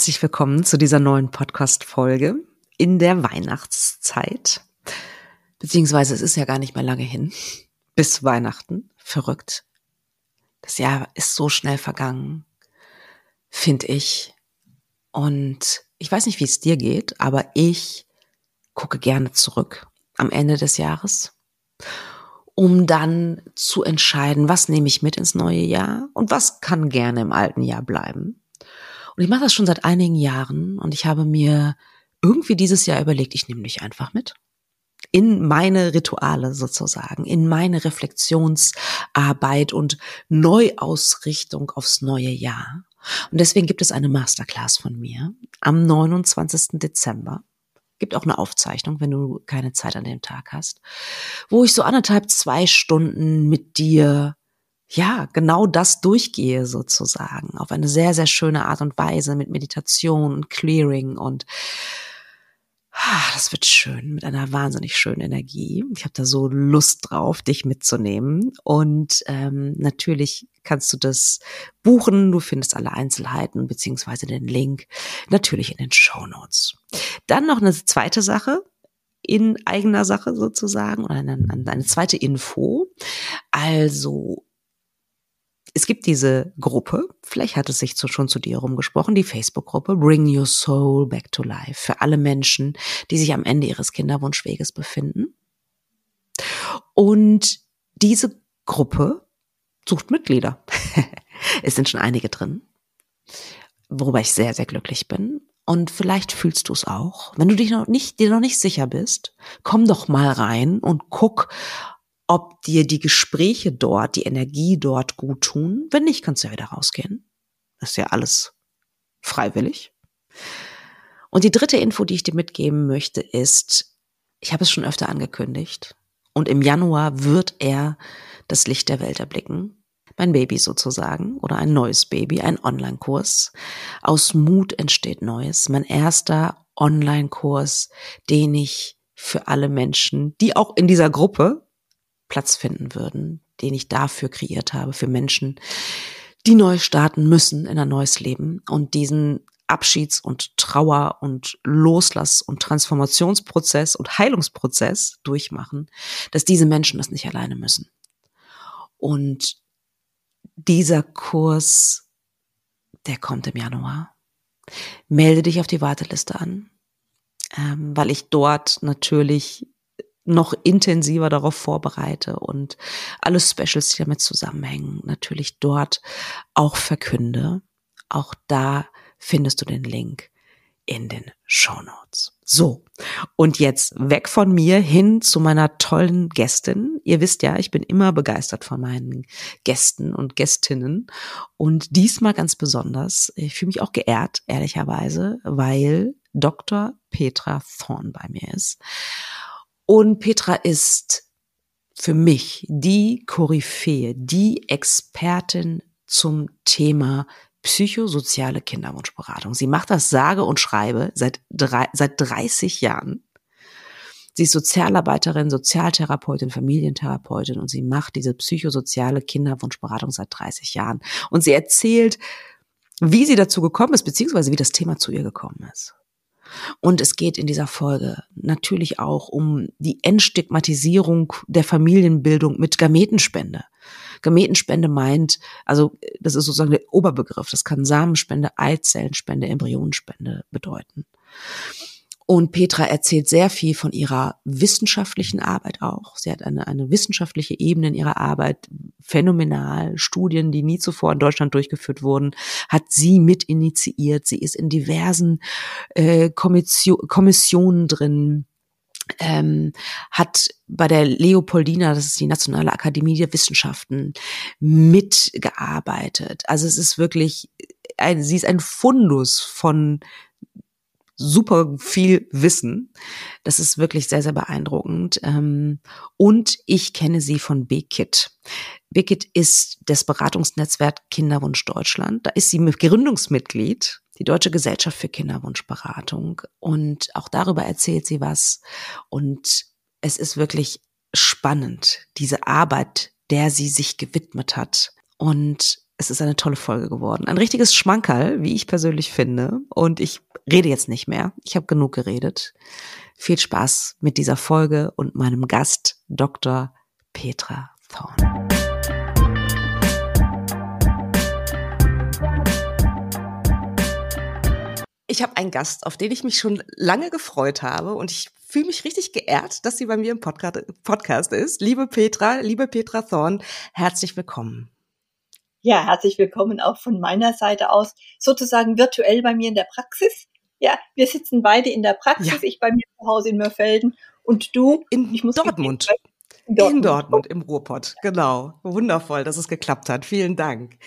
herzlich willkommen zu dieser neuen Podcast-Folge in der Weihnachtszeit. Beziehungsweise es ist ja gar nicht mehr lange hin. Bis Weihnachten. Verrückt. Das Jahr ist so schnell vergangen, finde ich. Und ich weiß nicht, wie es dir geht, aber ich gucke gerne zurück am Ende des Jahres, um dann zu entscheiden, was nehme ich mit ins neue Jahr und was kann gerne im alten Jahr bleiben. Und ich mache das schon seit einigen Jahren und ich habe mir irgendwie dieses Jahr überlegt, ich nehme dich einfach mit in meine Rituale sozusagen, in meine Reflexionsarbeit und Neuausrichtung aufs neue Jahr. Und deswegen gibt es eine Masterclass von mir am 29. Dezember. Gibt auch eine Aufzeichnung, wenn du keine Zeit an dem Tag hast, wo ich so anderthalb, zwei Stunden mit dir ja, genau das durchgehe sozusagen, auf eine sehr, sehr schöne Art und Weise mit Meditation und Clearing und ah, das wird schön mit einer wahnsinnig schönen Energie. Ich habe da so Lust drauf, dich mitzunehmen. Und ähm, natürlich kannst du das buchen. Du findest alle Einzelheiten beziehungsweise den Link natürlich in den Show Notes. Dann noch eine zweite Sache in eigener Sache sozusagen oder eine, eine zweite Info. Also es gibt diese Gruppe, vielleicht hat es sich zu, schon zu dir rumgesprochen, die Facebook-Gruppe Bring Your Soul Back to Life für alle Menschen, die sich am Ende ihres Kinderwunschweges befinden. Und diese Gruppe sucht Mitglieder. es sind schon einige drin, worüber ich sehr, sehr glücklich bin. Und vielleicht fühlst du es auch. Wenn du dich noch nicht, dir noch nicht sicher bist, komm doch mal rein und guck, ob dir die Gespräche dort, die Energie dort gut tun. Wenn nicht, kannst du ja wieder rausgehen. Das ist ja alles freiwillig. Und die dritte Info, die ich dir mitgeben möchte, ist, ich habe es schon öfter angekündigt. Und im Januar wird er das Licht der Welt erblicken. Mein Baby sozusagen oder ein neues Baby, ein Online-Kurs. Aus Mut entsteht Neues. Mein erster Online-Kurs, den ich für alle Menschen, die auch in dieser Gruppe Platz finden würden, den ich dafür kreiert habe, für Menschen, die neu starten müssen in ein neues Leben und diesen Abschieds- und Trauer- und Loslass- und Transformationsprozess und Heilungsprozess durchmachen, dass diese Menschen das nicht alleine müssen. Und dieser Kurs, der kommt im Januar. Melde dich auf die Warteliste an, ähm, weil ich dort natürlich noch intensiver darauf vorbereite und alle Specials, die damit zusammenhängen, natürlich dort auch verkünde. Auch da findest du den Link in den Show Notes. So, und jetzt weg von mir hin zu meiner tollen Gästin. Ihr wisst ja, ich bin immer begeistert von meinen Gästen und Gästinnen. Und diesmal ganz besonders, ich fühle mich auch geehrt, ehrlicherweise, weil Dr. Petra Thorn bei mir ist. Und Petra ist für mich die Koryphäe, die Expertin zum Thema psychosoziale Kinderwunschberatung. Sie macht das sage und schreibe seit, drei, seit 30 Jahren. Sie ist Sozialarbeiterin, Sozialtherapeutin, Familientherapeutin und sie macht diese psychosoziale Kinderwunschberatung seit 30 Jahren. Und sie erzählt, wie sie dazu gekommen ist, beziehungsweise wie das Thema zu ihr gekommen ist. Und es geht in dieser Folge natürlich auch um die Entstigmatisierung der Familienbildung mit Gametenspende. Gametenspende meint, also das ist sozusagen der Oberbegriff, das kann Samenspende, Eizellenspende, Embryonenspende bedeuten. Und Petra erzählt sehr viel von ihrer wissenschaftlichen Arbeit auch. Sie hat eine, eine wissenschaftliche Ebene in ihrer Arbeit, phänomenal. Studien, die nie zuvor in Deutschland durchgeführt wurden, hat sie mit initiiert. Sie ist in diversen äh, Kommission, Kommissionen drin. Ähm, hat bei der Leopoldina, das ist die Nationale Akademie der Wissenschaften, mitgearbeitet. Also es ist wirklich, ein, sie ist ein Fundus von super viel Wissen. Das ist wirklich sehr, sehr beeindruckend. Ähm, und ich kenne sie von BKIT. BKIT ist das Beratungsnetzwerk Kinderwunsch Deutschland. Da ist sie Gründungsmitglied, die Deutsche Gesellschaft für Kinderwunschberatung. Und auch darüber erzählt sie was. Und es ist wirklich spannend, diese Arbeit, der sie sich gewidmet hat. Und es ist eine tolle Folge geworden. Ein richtiges Schmankerl, wie ich persönlich finde. Und ich rede jetzt nicht mehr. Ich habe genug geredet. Viel Spaß mit dieser Folge und meinem Gast, Dr. Petra Thorn. Ich habe einen Gast, auf den ich mich schon lange gefreut habe und ich fühle mich richtig geehrt, dass sie bei mir im Podcast ist. Liebe Petra, liebe Petra Thorn, herzlich willkommen. Ja, herzlich willkommen auch von meiner Seite aus, sozusagen virtuell bei mir in der Praxis. Ja, wir sitzen beide in der Praxis, ja. ich bei mir zu Hause in Mörfelden und du in Dortmund. In Dortmund. In Dortmund, im Ruhrpott, genau. Wundervoll, dass es geklappt hat. Vielen Dank.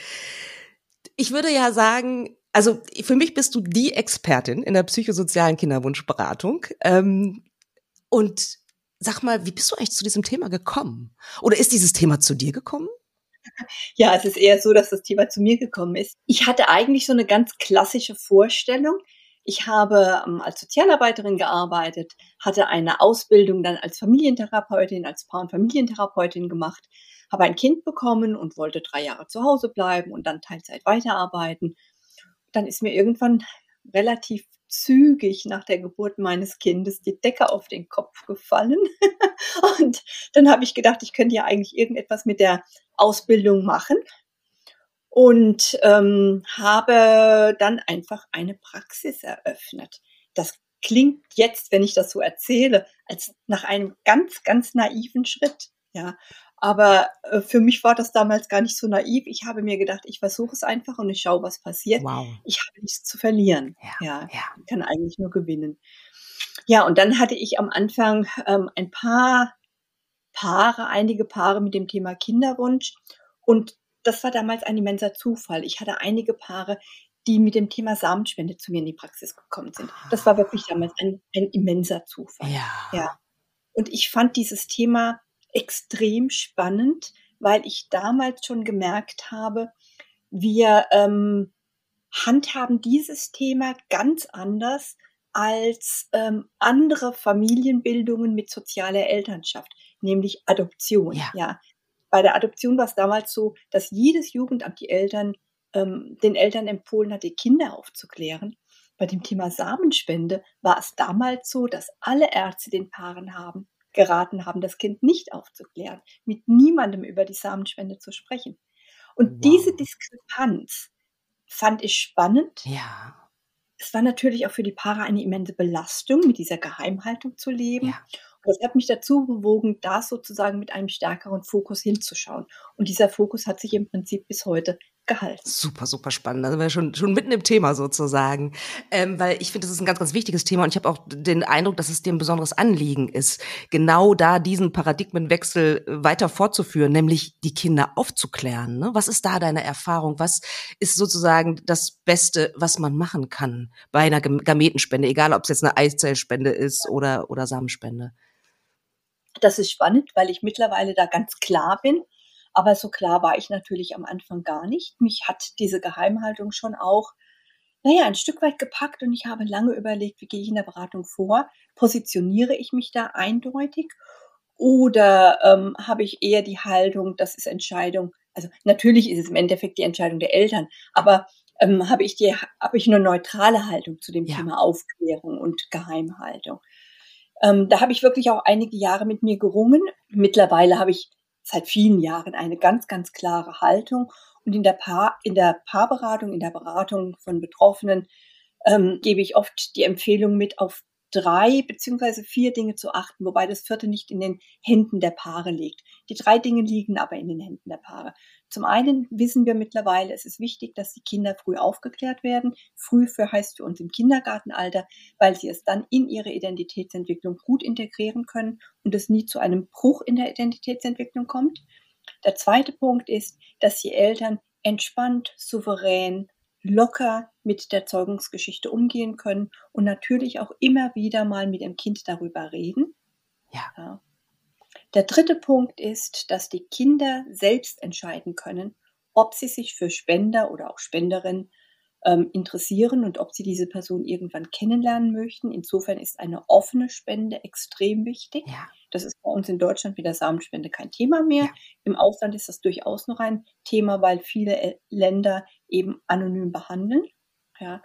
Ich würde ja sagen, also für mich bist du die Expertin in der psychosozialen Kinderwunschberatung. Ähm, und sag mal, wie bist du eigentlich zu diesem Thema gekommen? Oder ist dieses Thema zu dir gekommen? Ja, es ist eher so, dass das Thema zu mir gekommen ist. Ich hatte eigentlich so eine ganz klassische Vorstellung. Ich habe ähm, als Sozialarbeiterin gearbeitet, hatte eine Ausbildung dann als Familientherapeutin, als Paar- und Familientherapeutin gemacht, habe ein Kind bekommen und wollte drei Jahre zu Hause bleiben und dann Teilzeit weiterarbeiten dann ist mir irgendwann relativ zügig nach der Geburt meines Kindes die Decke auf den Kopf gefallen. und dann habe ich gedacht, ich könnte ja eigentlich irgendetwas mit der Ausbildung machen. Und ähm, habe dann einfach eine Praxis eröffnet. Das klingt jetzt, wenn ich das so erzähle, als nach einem ganz, ganz naiven Schritt. Ja, aber äh, für mich war das damals gar nicht so naiv. Ich habe mir gedacht, ich versuche es einfach und ich schaue, was passiert. Wow. Ich habe nichts zu verlieren. Ja, ja, ja. Ich kann eigentlich nur gewinnen. Ja, und dann hatte ich am Anfang ähm, ein paar Paare, einige Paare mit dem Thema Kinderwunsch. Und das war damals ein immenser Zufall. Ich hatte einige Paare, die mit dem Thema Samenspende zu mir in die Praxis gekommen sind. Das war wirklich damals ein, ein immenser Zufall. Ja. ja. Und ich fand dieses Thema extrem spannend, weil ich damals schon gemerkt habe, wir ähm, handhaben dieses Thema ganz anders als ähm, andere Familienbildungen mit sozialer Elternschaft, nämlich Adoption. Ja. ja. Bei der Adoption war es damals so, dass jedes Jugendamt die Eltern ähm, den Eltern empfohlen hat, die Kinder aufzuklären. Bei dem Thema Samenspende war es damals so, dass alle Ärzte den Paaren haben geraten haben, das Kind nicht aufzuklären, mit niemandem über die Samenspende zu sprechen. Und wow. diese Diskrepanz fand ich spannend. Ja. Es war natürlich auch für die Paare eine immense Belastung, mit dieser Geheimhaltung zu leben. Ja. Und das hat mich dazu bewogen, da sozusagen mit einem stärkeren Fokus hinzuschauen. Und dieser Fokus hat sich im Prinzip bis heute gehalten. Super, super spannend. Also wir schon schon mitten im Thema sozusagen, ähm, weil ich finde, das ist ein ganz, ganz wichtiges Thema und ich habe auch den Eindruck, dass es dir ein besonderes Anliegen ist, genau da diesen Paradigmenwechsel äh, weiter fortzuführen, nämlich die Kinder aufzuklären. Ne? Was ist da deine Erfahrung? Was ist sozusagen das Beste, was man machen kann bei einer Gametenspende, egal ob es jetzt eine Eizellspende ist oder oder Samenspende? Das ist spannend, weil ich mittlerweile da ganz klar bin aber so klar war ich natürlich am Anfang gar nicht. Mich hat diese Geheimhaltung schon auch, naja, ein Stück weit gepackt und ich habe lange überlegt, wie gehe ich in der Beratung vor? Positioniere ich mich da eindeutig? Oder ähm, habe ich eher die Haltung, das ist Entscheidung, also natürlich ist es im Endeffekt die Entscheidung der Eltern, aber ähm, habe ich die, habe ich eine neutrale Haltung zu dem ja. Thema Aufklärung und Geheimhaltung. Ähm, da habe ich wirklich auch einige Jahre mit mir gerungen. Mittlerweile habe ich seit vielen Jahren eine ganz, ganz klare Haltung. Und in der, Paar, in der Paarberatung, in der Beratung von Betroffenen ähm, gebe ich oft die Empfehlung mit, auf drei beziehungsweise vier Dinge zu achten, wobei das vierte nicht in den Händen der Paare liegt. Die drei Dinge liegen aber in den Händen der Paare. Zum einen wissen wir mittlerweile, es ist wichtig, dass die Kinder früh aufgeklärt werden. Früh für heißt für uns im Kindergartenalter, weil sie es dann in ihre Identitätsentwicklung gut integrieren können und es nie zu einem Bruch in der Identitätsentwicklung kommt. Der zweite Punkt ist, dass die Eltern entspannt, souverän, locker mit der Zeugungsgeschichte umgehen können und natürlich auch immer wieder mal mit dem Kind darüber reden. Ja. ja. Der dritte Punkt ist, dass die Kinder selbst entscheiden können, ob sie sich für Spender oder auch Spenderin ähm, interessieren und ob sie diese Person irgendwann kennenlernen möchten. Insofern ist eine offene Spende extrem wichtig. Ja. Das ist bei uns in Deutschland mit der Samenspende kein Thema mehr. Ja. Im Ausland ist das durchaus noch ein Thema, weil viele äh, Länder eben anonym behandeln. Ja.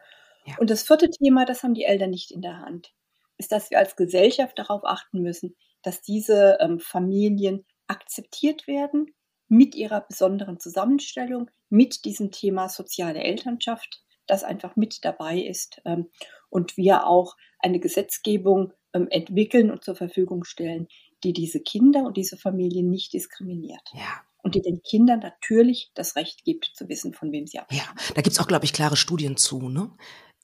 ja. Und das vierte Thema, das haben die Eltern nicht in der Hand, ist, dass wir als Gesellschaft darauf achten müssen, dass diese ähm, Familien akzeptiert werden mit ihrer besonderen Zusammenstellung, mit diesem Thema soziale Elternschaft, das einfach mit dabei ist ähm, und wir auch eine Gesetzgebung ähm, entwickeln und zur Verfügung stellen, die diese Kinder und diese Familien nicht diskriminiert. Ja. Und die den Kindern natürlich das Recht gibt, zu wissen, von wem sie abstammen. Ja, da gibt es auch, glaube ich, klare Studien zu, ne?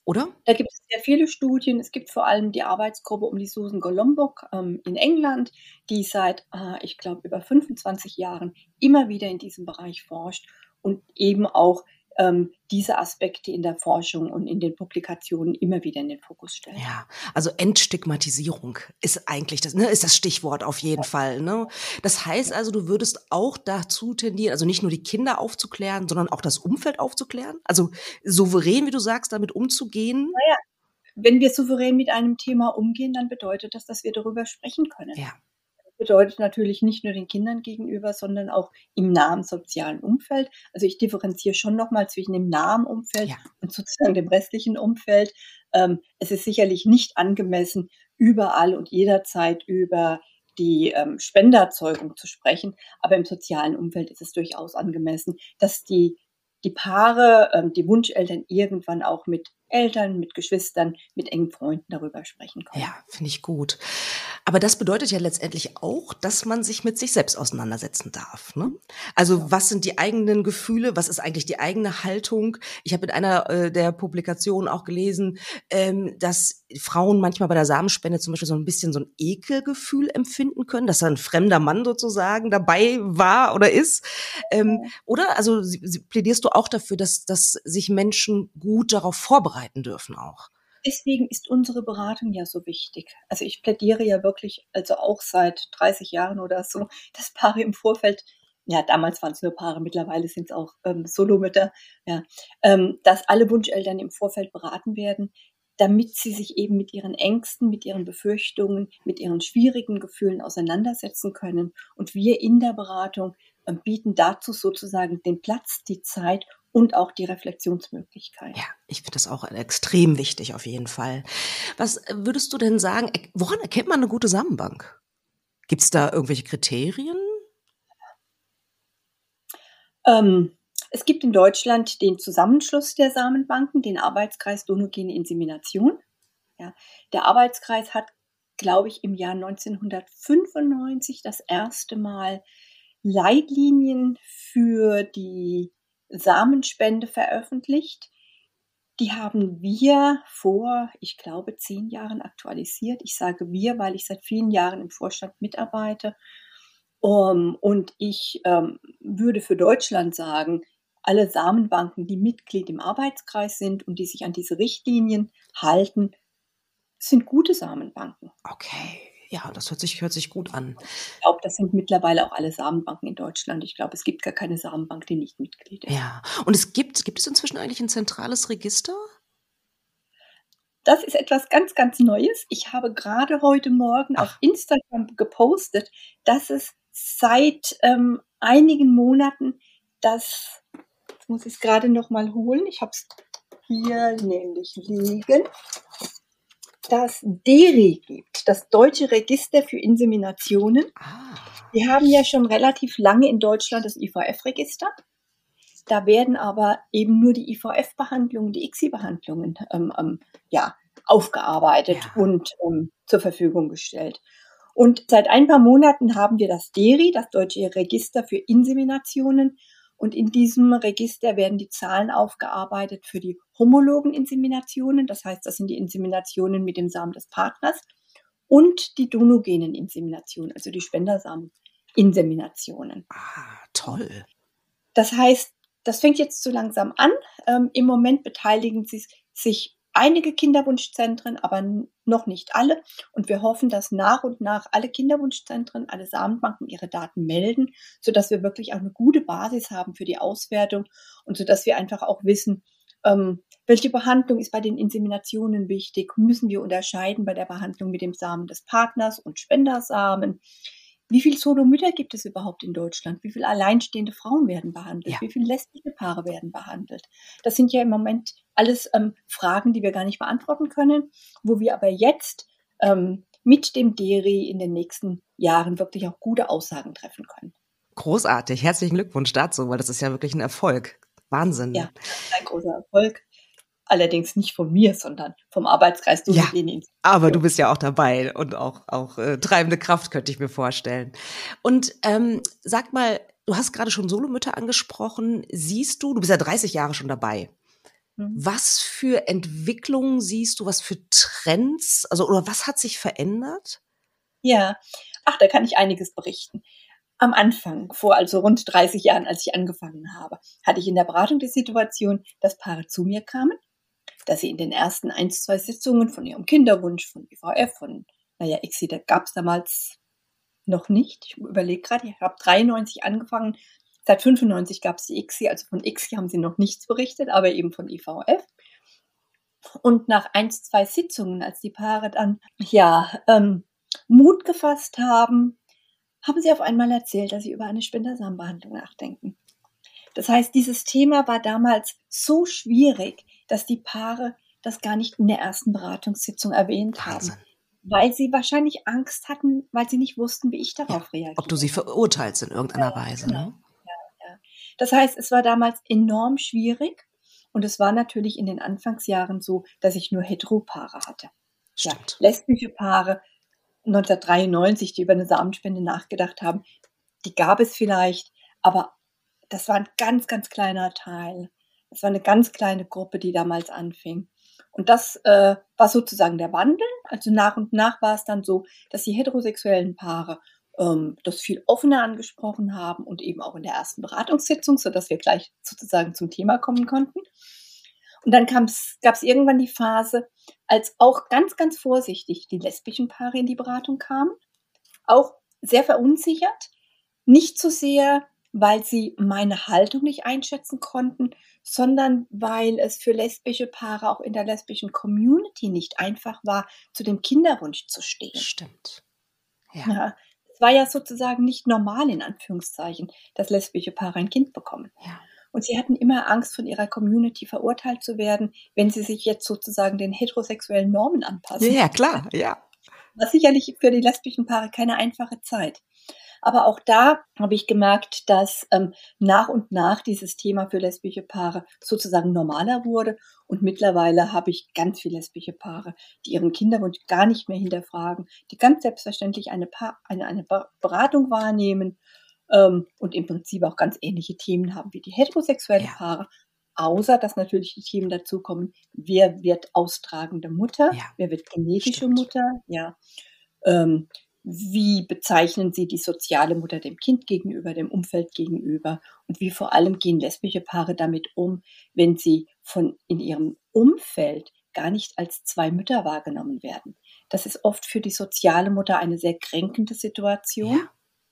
Oder? Da gibt es sehr viele Studien. Es gibt vor allem die Arbeitsgruppe um die Susan Golombok ähm, in England, die seit, äh, ich glaube, über 25 Jahren immer wieder in diesem Bereich forscht und eben auch ähm, diese Aspekte in der Forschung und in den Publikationen immer wieder in den Fokus stellen. Ja, also Entstigmatisierung ist eigentlich das, ne, ist das Stichwort auf jeden ja. Fall. Ne? Das heißt also, du würdest auch dazu tendieren, also nicht nur die Kinder aufzuklären, sondern auch das Umfeld aufzuklären. Also souverän, wie du sagst, damit umzugehen. Naja, wenn wir souverän mit einem Thema umgehen, dann bedeutet das, dass wir darüber sprechen können. Ja bedeutet natürlich nicht nur den Kindern gegenüber, sondern auch im nahen sozialen Umfeld. Also ich differenziere schon nochmal zwischen dem nahen Umfeld ja. und sozusagen dem restlichen Umfeld. Ähm, es ist sicherlich nicht angemessen, überall und jederzeit über die ähm, Spenderzeugung zu sprechen, aber im sozialen Umfeld ist es durchaus angemessen, dass die die Paare, ähm, die Wunscheltern irgendwann auch mit Eltern, mit Geschwistern, mit engen Freunden darüber sprechen können. Ja, finde ich gut. Aber das bedeutet ja letztendlich auch, dass man sich mit sich selbst auseinandersetzen darf. Ne? Also was sind die eigenen Gefühle? Was ist eigentlich die eigene Haltung? Ich habe in einer äh, der Publikationen auch gelesen, ähm, dass Frauen manchmal bei der Samenspende zum Beispiel so ein bisschen so ein Ekelgefühl empfinden können, dass da ein fremder Mann sozusagen dabei war oder ist. Ähm, oder? Also sie, sie, plädierst du auch dafür, dass, dass sich Menschen gut darauf vorbereiten dürfen auch? deswegen ist unsere Beratung ja so wichtig. Also ich plädiere ja wirklich, also auch seit 30 Jahren oder so, dass Paare im Vorfeld, ja, damals waren es nur Paare, mittlerweile sind es auch ähm, Solomütter, ja, ähm, dass alle Wunscheltern im Vorfeld beraten werden, damit sie sich eben mit ihren Ängsten, mit ihren Befürchtungen, mit ihren schwierigen Gefühlen auseinandersetzen können. Und wir in der Beratung äh, bieten dazu sozusagen den Platz, die Zeit und auch die Reflexionsmöglichkeit. Ja, ich finde das auch extrem wichtig auf jeden Fall. Was würdest du denn sagen, woran erkennt man eine gute Samenbank? Gibt es da irgendwelche Kriterien? Ähm, es gibt in Deutschland den Zusammenschluss der Samenbanken, den Arbeitskreis Donogene Insemination. Ja, der Arbeitskreis hat, glaube ich, im Jahr 1995 das erste Mal Leitlinien für die Samenspende veröffentlicht. Die haben wir vor, ich glaube, zehn Jahren aktualisiert. Ich sage wir, weil ich seit vielen Jahren im Vorstand mitarbeite. Um, und ich ähm, würde für Deutschland sagen, alle Samenbanken, die Mitglied im Arbeitskreis sind und die sich an diese Richtlinien halten, sind gute Samenbanken. Okay. Ja, das hört sich, hört sich gut an. Ich glaube, das sind mittlerweile auch alle Samenbanken in Deutschland. Ich glaube, es gibt gar keine Samenbank, die nicht Mitglied ist. Ja, und es gibt, gibt es inzwischen eigentlich ein zentrales Register? Das ist etwas ganz, ganz Neues. Ich habe gerade heute Morgen Ach. auf Instagram gepostet, dass es seit ähm, einigen Monaten das, jetzt muss ich es gerade noch mal holen, ich habe es hier nämlich liegen, das DERI gibt, das Deutsche Register für Inseminationen. Ah. Wir haben ja schon relativ lange in Deutschland das IVF-Register. Da werden aber eben nur die IVF-Behandlungen, die ICSI-Behandlungen ähm, ähm, ja, aufgearbeitet ja. und ähm, zur Verfügung gestellt. Und seit ein paar Monaten haben wir das DERI, das Deutsche Register für Inseminationen. Und in diesem Register werden die Zahlen aufgearbeitet für die homologen Inseminationen, das heißt, das sind die Inseminationen mit dem Samen des Partners, und die donogenen Inseminationen, also die Spendersamen-Inseminationen. Ah, toll. Das heißt, das fängt jetzt so langsam an. Ähm, Im Moment beteiligen sie sich einige Kinderwunschzentren, aber noch nicht alle. Und wir hoffen, dass nach und nach alle Kinderwunschzentren, alle Samenbanken ihre Daten melden, sodass wir wirklich auch eine gute Basis haben für die Auswertung und sodass wir einfach auch wissen, ähm, welche Behandlung ist bei den Inseminationen wichtig? Müssen wir unterscheiden bei der Behandlung mit dem Samen des Partners und Spendersamen? Wie viele Solomütter gibt es überhaupt in Deutschland? Wie viele alleinstehende Frauen werden behandelt? Ja. Wie viele lesbische Paare werden behandelt? Das sind ja im Moment alles ähm, Fragen, die wir gar nicht beantworten können, wo wir aber jetzt ähm, mit dem DERI in den nächsten Jahren wirklich auch gute Aussagen treffen können. Großartig. Herzlichen Glückwunsch dazu, weil das ist ja wirklich ein Erfolg. Wahnsinn. Ja, ein großer Erfolg. Allerdings nicht von mir, sondern vom Arbeitskreis du ja, Aber du bist ja auch dabei und auch, auch äh, treibende Kraft, könnte ich mir vorstellen. Und ähm, sag mal, du hast gerade schon Solomütter angesprochen. Siehst du, du bist ja 30 Jahre schon dabei. Mhm. Was für Entwicklungen siehst du, was für Trends, also oder was hat sich verändert? Ja, ach, da kann ich einiges berichten. Am Anfang, vor also rund 30 Jahren, als ich angefangen habe, hatte ich in der Beratung die Situation, dass Paare zu mir kamen dass sie in den ersten ein, zwei Sitzungen von ihrem Kinderwunsch, von IVF, von, naja, ICSI, da gab es damals noch nicht. Ich überlege gerade, ich habe 93 angefangen. Seit 95 gab es die ICSI, also von ICSI haben sie noch nichts berichtet, aber eben von IVF. Und nach ein, zwei Sitzungen, als die Paare dann ja ähm, Mut gefasst haben, haben sie auf einmal erzählt, dass sie über eine Spendersamenbehandlung nachdenken. Das heißt, dieses Thema war damals so schwierig, dass die Paare das gar nicht in der ersten Beratungssitzung erwähnt Wahnsinn. haben. Weil sie wahrscheinlich Angst hatten, weil sie nicht wussten, wie ich darauf ja, reagiere. Ob du sie verurteilst in irgendeiner ja, Weise. Genau. Ne? Ja. Das heißt, es war damals enorm schwierig und es war natürlich in den Anfangsjahren so, dass ich nur Heteropaare hatte. Stimmt. Lesbische Paare 1993, die über eine Samenspende nachgedacht haben, die gab es vielleicht, aber das war ein ganz, ganz kleiner Teil. Es war eine ganz kleine Gruppe, die damals anfing. Und das äh, war sozusagen der Wandel. Also nach und nach war es dann so, dass die heterosexuellen Paare ähm, das viel offener angesprochen haben und eben auch in der ersten Beratungssitzung, sodass wir gleich sozusagen zum Thema kommen konnten. Und dann gab es irgendwann die Phase, als auch ganz, ganz vorsichtig die lesbischen Paare in die Beratung kamen, auch sehr verunsichert, nicht so sehr weil sie meine Haltung nicht einschätzen konnten, sondern weil es für lesbische Paare auch in der lesbischen Community nicht einfach war, zu dem Kinderwunsch zu stehen. Stimmt. Ja. ja es war ja sozusagen nicht normal, in Anführungszeichen, dass lesbische Paare ein Kind bekommen. Ja. Und sie hatten immer Angst, von ihrer Community verurteilt zu werden, wenn sie sich jetzt sozusagen den heterosexuellen Normen anpassen. Ja, klar, ja. War sicherlich für die lesbischen Paare keine einfache Zeit. Aber auch da habe ich gemerkt, dass ähm, nach und nach dieses Thema für lesbische Paare sozusagen normaler wurde. Und mittlerweile habe ich ganz viele lesbische Paare, die ihren Kinderwunsch gar nicht mehr hinterfragen, die ganz selbstverständlich eine, pa eine, eine Beratung wahrnehmen ähm, und im Prinzip auch ganz ähnliche Themen haben wie die heterosexuellen ja. Paare. Außer dass natürlich die Themen dazukommen, wer wird austragende Mutter, ja. wer wird genetische Stimmt. Mutter, ja. Ähm, wie bezeichnen sie die soziale Mutter dem Kind gegenüber, dem Umfeld gegenüber und wie vor allem gehen lesbische Paare damit um, wenn sie von in ihrem Umfeld gar nicht als zwei Mütter wahrgenommen werden. Das ist oft für die soziale Mutter eine sehr kränkende Situation.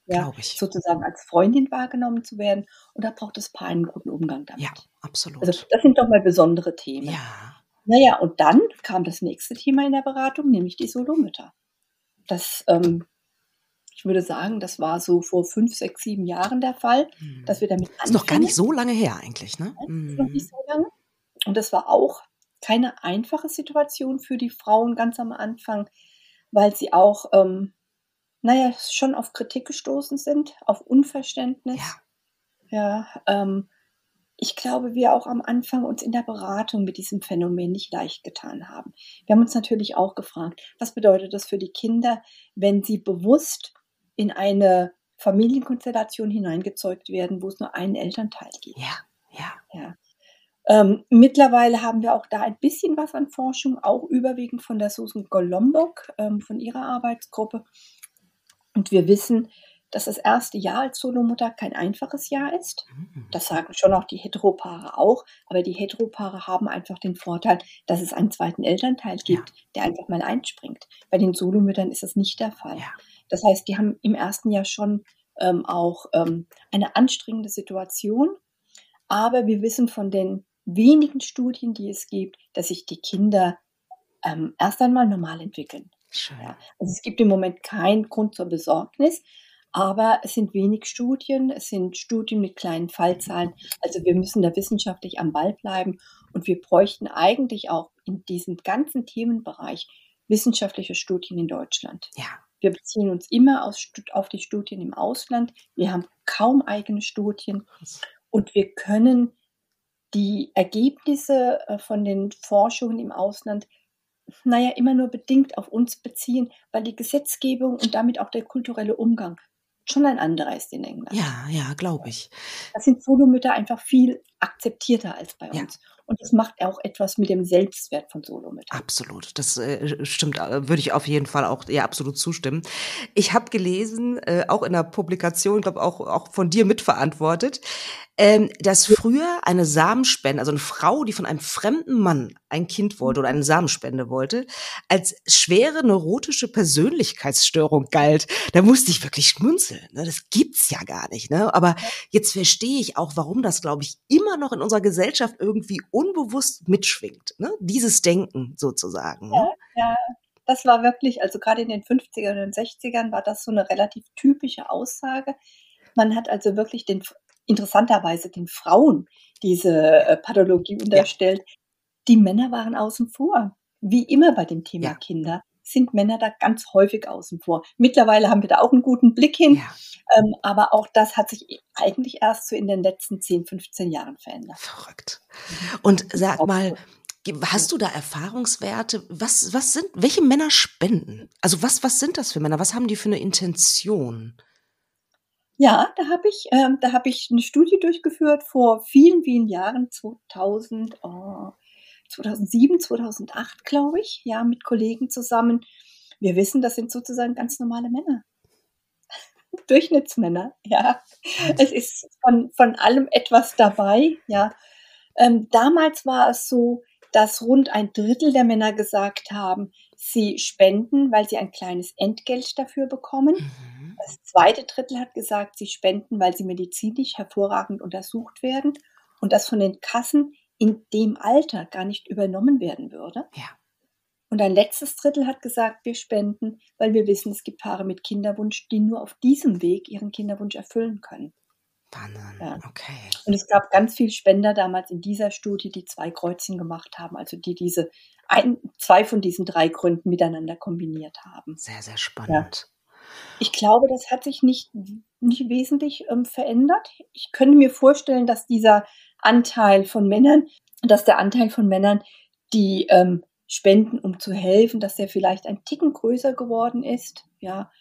Ja, ja sozusagen als Freundin wahrgenommen zu werden. Und da braucht das Paar einen guten Umgang damit. Ja, absolut. Also das sind doch mal besondere Themen. Ja. Naja, und dann kam das nächste Thema in der Beratung, nämlich die Solomütter das, ähm, ich würde sagen, das war so vor fünf, sechs, sieben Jahren der Fall, mhm. dass wir damit anfangen. Ist doch gar nicht so lange her eigentlich, ne? Mhm. Noch nicht so lange. Und das war auch keine einfache Situation für die Frauen ganz am Anfang, weil sie auch, ähm, naja, schon auf Kritik gestoßen sind, auf Unverständnis. Ja. Ja, ähm, ich glaube, wir auch am Anfang uns in der Beratung mit diesem Phänomen nicht leicht getan haben. Wir haben uns natürlich auch gefragt, was bedeutet das für die Kinder, wenn sie bewusst in eine Familienkonstellation hineingezeugt werden, wo es nur einen Elternteil gibt. Ja, ja. ja. Ähm, mittlerweile haben wir auch da ein bisschen was an Forschung, auch überwiegend von der Susan Golombok, ähm, von ihrer Arbeitsgruppe. Und wir wissen, dass das erste Jahr als Solomutter kein einfaches Jahr ist. Mhm. Das sagen schon auch die Heteropaare auch. Aber die Heteropaare haben einfach den Vorteil, dass es einen zweiten Elternteil gibt, ja. der einfach mal einspringt. Bei den Solomüttern ist das nicht der Fall. Ja. Das heißt, die haben im ersten Jahr schon ähm, auch ähm, eine anstrengende Situation. Aber wir wissen von den wenigen Studien, die es gibt, dass sich die Kinder ähm, erst einmal normal entwickeln. Ja. Also es gibt im Moment keinen Grund zur Besorgnis, aber es sind wenig Studien, es sind Studien mit kleinen Fallzahlen. Also wir müssen da wissenschaftlich am Ball bleiben und wir bräuchten eigentlich auch in diesem ganzen Themenbereich wissenschaftliche Studien in Deutschland. Ja. Wir beziehen uns immer auf die Studien im Ausland. Wir haben kaum eigene Studien und wir können die Ergebnisse äh, von den Forschungen im Ausland naja, immer nur bedingt auf uns beziehen, weil die Gesetzgebung und damit auch der kulturelle Umgang schon ein anderer ist in England. Ja, ja, glaube ich. Da sind Solomütter einfach viel akzeptierter als bei uns. Und das macht auch etwas mit dem Selbstwert von Solomüttern. Absolut. Das äh, stimmt, äh, würde ich auf jeden Fall auch ja absolut zustimmen. Ich habe gelesen, äh, auch in der Publikation, glaube auch auch von dir mitverantwortet, ähm, dass früher eine Samenspende, also eine Frau, die von einem fremden Mann ein Kind wollte oder eine Samenspende wollte, als schwere neurotische Persönlichkeitsstörung galt. Da musste ich wirklich schmunzeln. Ne? Das gibt's ja gar nicht. Ne? Aber jetzt verstehe ich auch, warum das, glaube ich, immer noch in unserer Gesellschaft irgendwie unbewusst mitschwingt. Ne? Dieses Denken sozusagen. Ne? Ja, ja, das war wirklich, also gerade in den 50er und 60ern war das so eine relativ typische Aussage. Man hat also wirklich den interessanterweise den Frauen diese äh, Pathologie unterstellt. Ja. Die Männer waren außen vor. Wie immer bei dem Thema ja. Kinder sind Männer da ganz häufig außen vor. Mittlerweile haben wir da auch einen guten Blick hin. Ja. Ähm, aber auch das hat sich eigentlich erst so in den letzten 10, 15 Jahren verändert. Verrückt. Und sag mal, Hast du da Erfahrungswerte? Was, was sind, welche Männer spenden? Also was, was sind das für Männer? Was haben die für eine Intention? Ja, da habe ich, ähm, da habe ich eine Studie durchgeführt vor vielen, vielen Jahren, 2000, oh, 2007, 2008, glaube ich, ja, mit Kollegen zusammen. Wir wissen, das sind sozusagen ganz normale Männer. Durchschnittsmänner, ja. Es ist von, von allem etwas dabei, ja. Ähm, damals war es so, dass rund ein Drittel der Männer gesagt haben, sie spenden, weil sie ein kleines Entgelt dafür bekommen. Mhm. Das zweite Drittel hat gesagt, sie spenden, weil sie medizinisch hervorragend untersucht werden und das von den Kassen in dem Alter gar nicht übernommen werden würde. Ja. Und ein letztes Drittel hat gesagt, wir spenden, weil wir wissen, es gibt Paare mit Kinderwunsch, die nur auf diesem Weg ihren Kinderwunsch erfüllen können. Wahnsinn. Ja. Okay. Und es gab ganz viele Spender damals in dieser Studie, die zwei Kreuzchen gemacht haben, also die diese ein, zwei von diesen drei Gründen miteinander kombiniert haben. Sehr, sehr spannend. Ja. Ich glaube, das hat sich nicht, nicht wesentlich ähm, verändert. Ich könnte mir vorstellen, dass dieser Anteil von Männern, dass der Anteil von Männern, die ähm, spenden, um zu helfen, dass der vielleicht ein Ticken größer geworden ist. Ja,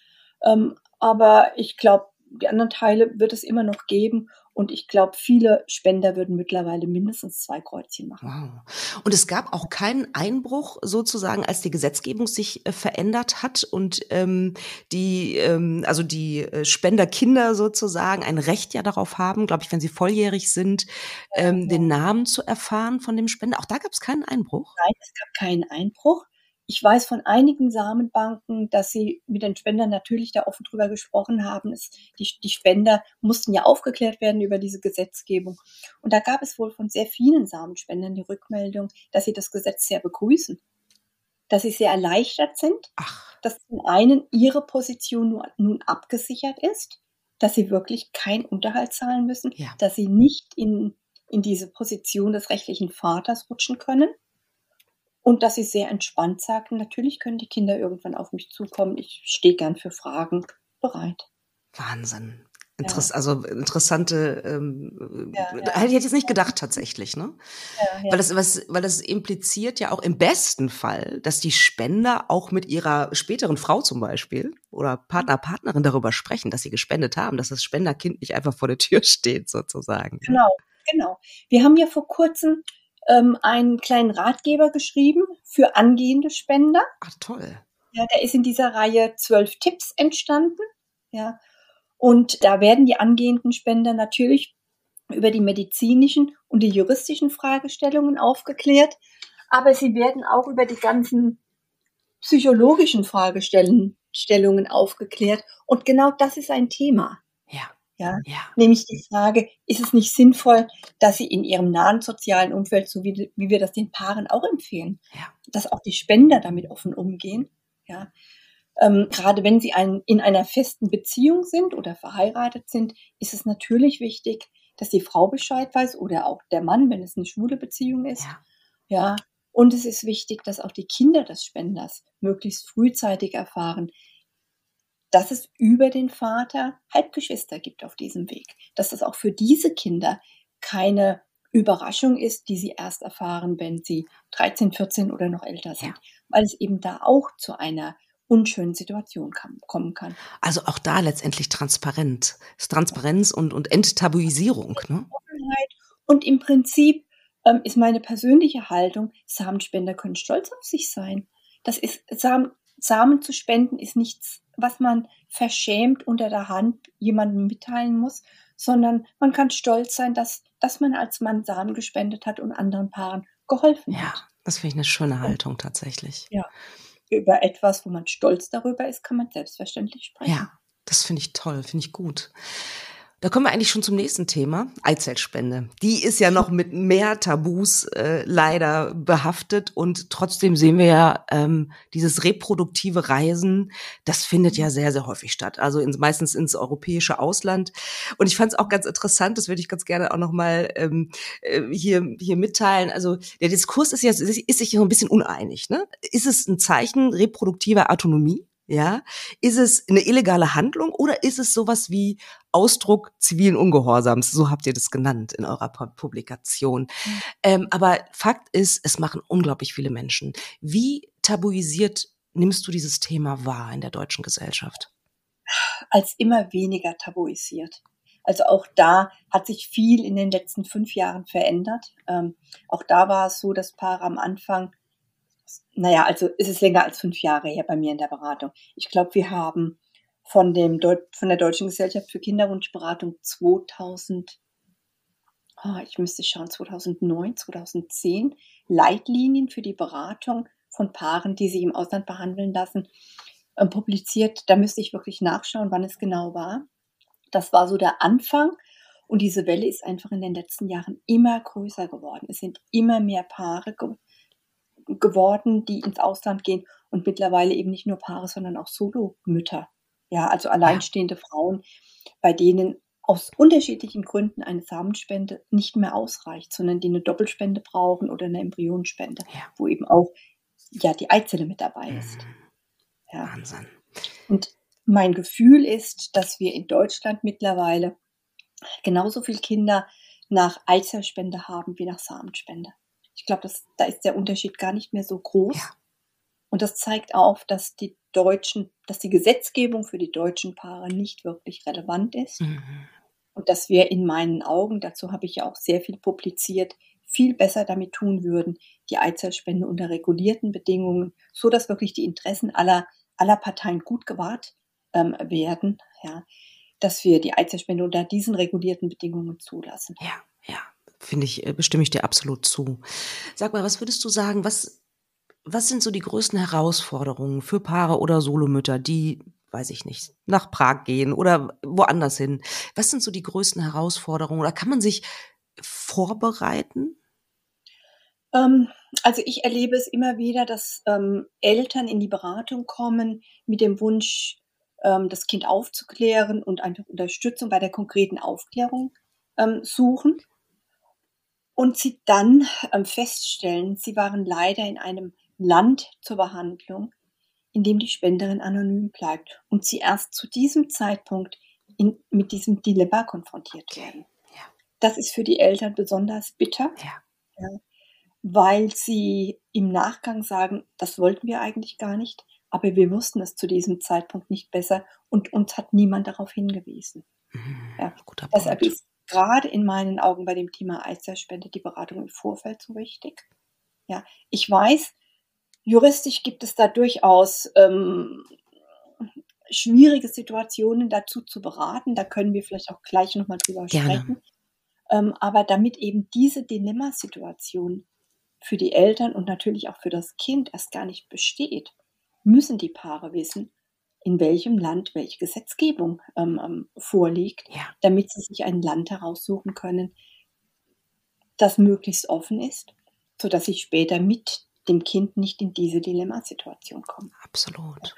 ähm, aber ich glaube, die anderen Teile wird es immer noch geben. Und ich glaube, viele Spender würden mittlerweile mindestens zwei Kreuzchen machen. Wow. Und es gab auch keinen Einbruch sozusagen, als die Gesetzgebung sich äh, verändert hat und ähm, die, ähm, also die äh, Spenderkinder sozusagen ein Recht ja darauf haben, glaube ich, wenn sie volljährig sind, ähm, ja. den Namen zu erfahren von dem Spender. Auch da gab es keinen Einbruch. Nein, es gab keinen Einbruch. Ich weiß von einigen Samenbanken, dass sie mit den Spendern natürlich da offen drüber gesprochen haben. Es, die, die Spender mussten ja aufgeklärt werden über diese Gesetzgebung. Und da gab es wohl von sehr vielen Samenspendern die Rückmeldung, dass sie das Gesetz sehr begrüßen. Dass sie sehr erleichtert sind, Ach. dass zum einen ihre Position nun abgesichert ist, dass sie wirklich keinen Unterhalt zahlen müssen, ja. dass sie nicht in, in diese Position des rechtlichen Vaters rutschen können und dass sie sehr entspannt sagten, natürlich können die Kinder irgendwann auf mich zukommen. Ich stehe gern für Fragen bereit. Wahnsinn. Interess ja. Also interessante, ähm, ja, ja. hätte ich jetzt nicht gedacht tatsächlich, ne? Weil das, was, weil das impliziert ja auch im besten Fall, dass die Spender auch mit ihrer späteren Frau zum Beispiel oder Partner, Partnerin darüber sprechen, dass sie gespendet haben, dass das Spenderkind nicht einfach vor der Tür steht sozusagen. Genau, genau. Wir haben ja vor kurzem ähm, einen kleinen Ratgeber geschrieben für angehende Spender. Ach toll. Ja, der ist in dieser Reihe zwölf Tipps entstanden. Ja. Und da werden die angehenden Spender natürlich über die medizinischen und die juristischen Fragestellungen aufgeklärt, aber sie werden auch über die ganzen psychologischen Fragestellungen aufgeklärt. Und genau das ist ein Thema. Ja. Ja? ja? Nämlich die Frage, ist es nicht sinnvoll, dass sie in ihrem nahen sozialen Umfeld, so wie, wie wir das den Paaren auch empfehlen, ja. dass auch die Spender damit offen umgehen? Ja? Ähm, gerade wenn sie ein, in einer festen Beziehung sind oder verheiratet sind, ist es natürlich wichtig, dass die Frau Bescheid weiß oder auch der Mann, wenn es eine schwule Beziehung ist. Ja. ja. Und es ist wichtig, dass auch die Kinder des Spenders möglichst frühzeitig erfahren, dass es über den Vater Halbgeschwister gibt auf diesem Weg. Dass das auch für diese Kinder keine Überraschung ist, die sie erst erfahren, wenn sie 13, 14 oder noch älter sind. Ja. Weil es eben da auch zu einer unschönen Situation kann, kommen kann. Also auch da letztendlich transparent. Transparenz und, und Enttabuisierung. Ne? Und im Prinzip ähm, ist meine persönliche Haltung, Samenspender können stolz auf sich sein. Das ist, Samen, Samen zu spenden ist nichts, was man verschämt unter der Hand jemandem mitteilen muss, sondern man kann stolz sein, dass, dass man als Mann Samen gespendet hat und anderen Paaren geholfen ja, hat. Ja, das finde ich eine schöne Haltung tatsächlich. Ja über etwas, wo man stolz darüber ist, kann man selbstverständlich sprechen. Ja, das finde ich toll, finde ich gut. Da kommen wir eigentlich schon zum nächsten Thema, Eizellspende. Die ist ja noch mit mehr Tabus äh, leider behaftet und trotzdem sehen wir ja ähm, dieses reproduktive Reisen, das findet ja sehr, sehr häufig statt. Also ins, meistens ins europäische Ausland. Und ich fand es auch ganz interessant, das würde ich ganz gerne auch nochmal ähm, äh, hier, hier mitteilen. Also der Diskurs ist ja ist sich so ein bisschen uneinig. Ne? Ist es ein Zeichen reproduktiver Autonomie? Ja, ist es eine illegale Handlung oder ist es sowas wie Ausdruck zivilen Ungehorsams? So habt ihr das genannt in eurer Publikation. Mhm. Ähm, aber Fakt ist, es machen unglaublich viele Menschen. Wie tabuisiert nimmst du dieses Thema wahr in der deutschen Gesellschaft? Als immer weniger tabuisiert. Also auch da hat sich viel in den letzten fünf Jahren verändert. Ähm, auch da war es so, dass Paare am Anfang naja, also ist es länger als fünf Jahre her bei mir in der Beratung. Ich glaube, wir haben von, dem von der Deutschen Gesellschaft für Kinderwunschberatung 2000, oh, ah, ich müsste schauen, 2009, 2010 Leitlinien für die Beratung von Paaren, die sich im Ausland behandeln lassen, äh, publiziert. Da müsste ich wirklich nachschauen, wann es genau war. Das war so der Anfang. Und diese Welle ist einfach in den letzten Jahren immer größer geworden. Es sind immer mehr Paare geworden die ins Ausland gehen und mittlerweile eben nicht nur Paare, sondern auch Solomütter. Ja, also alleinstehende Frauen, bei denen aus unterschiedlichen Gründen eine Samenspende nicht mehr ausreicht, sondern die eine Doppelspende brauchen oder eine Embryonspende, ja. wo eben auch ja die Eizelle mit dabei ist. Mhm. Ja. Wahnsinn. Und mein Gefühl ist, dass wir in Deutschland mittlerweile genauso viele Kinder nach Eizellspende haben wie nach Samenspende. Ich glaube, da ist der Unterschied gar nicht mehr so groß. Ja. Und das zeigt auch, dass die deutschen, dass die Gesetzgebung für die deutschen Paare nicht wirklich relevant ist. Mhm. Und dass wir in meinen Augen, dazu habe ich ja auch sehr viel publiziert, viel besser damit tun würden, die Eizellspende unter regulierten Bedingungen, so dass wirklich die Interessen aller, aller Parteien gut gewahrt ähm, werden, ja, dass wir die Eizellspende unter diesen regulierten Bedingungen zulassen. Ja, ja finde ich, äh, bestimme ich dir absolut zu. Sag mal, was würdest du sagen, was, was sind so die größten Herausforderungen für Paare oder Solomütter, die, weiß ich nicht, nach Prag gehen oder woanders hin? Was sind so die größten Herausforderungen oder kann man sich vorbereiten? Ähm, also ich erlebe es immer wieder, dass ähm, Eltern in die Beratung kommen mit dem Wunsch, ähm, das Kind aufzuklären und einfach Unterstützung bei der konkreten Aufklärung ähm, suchen und sie dann ähm, feststellen, sie waren leider in einem Land zur Behandlung, in dem die Spenderin anonym bleibt und sie erst zu diesem Zeitpunkt in, mit diesem Dilemma konfrontiert werden. Ja. Das ist für die Eltern besonders bitter, ja. Ja, weil sie im Nachgang sagen, das wollten wir eigentlich gar nicht, aber wir wussten es zu diesem Zeitpunkt nicht besser und uns hat niemand darauf hingewiesen. Mhm. Deshalb ist gerade in meinen Augen bei dem Thema Eizellspende die Beratung im Vorfeld so wichtig. Ja, ich weiß, juristisch gibt es da durchaus ähm, schwierige Situationen dazu zu beraten. Da können wir vielleicht auch gleich nochmal drüber Gerne. sprechen. Ähm, aber damit eben diese Dilemmasituation für die Eltern und natürlich auch für das Kind erst gar nicht besteht, müssen die Paare wissen, in welchem Land welche Gesetzgebung ähm, ähm, vorliegt, Ja. damit sie sich ein Land heraussuchen können, das möglichst offen ist, sodass sie später mit dem Kind nicht in diese Dilemmasituation kommen. Absolut.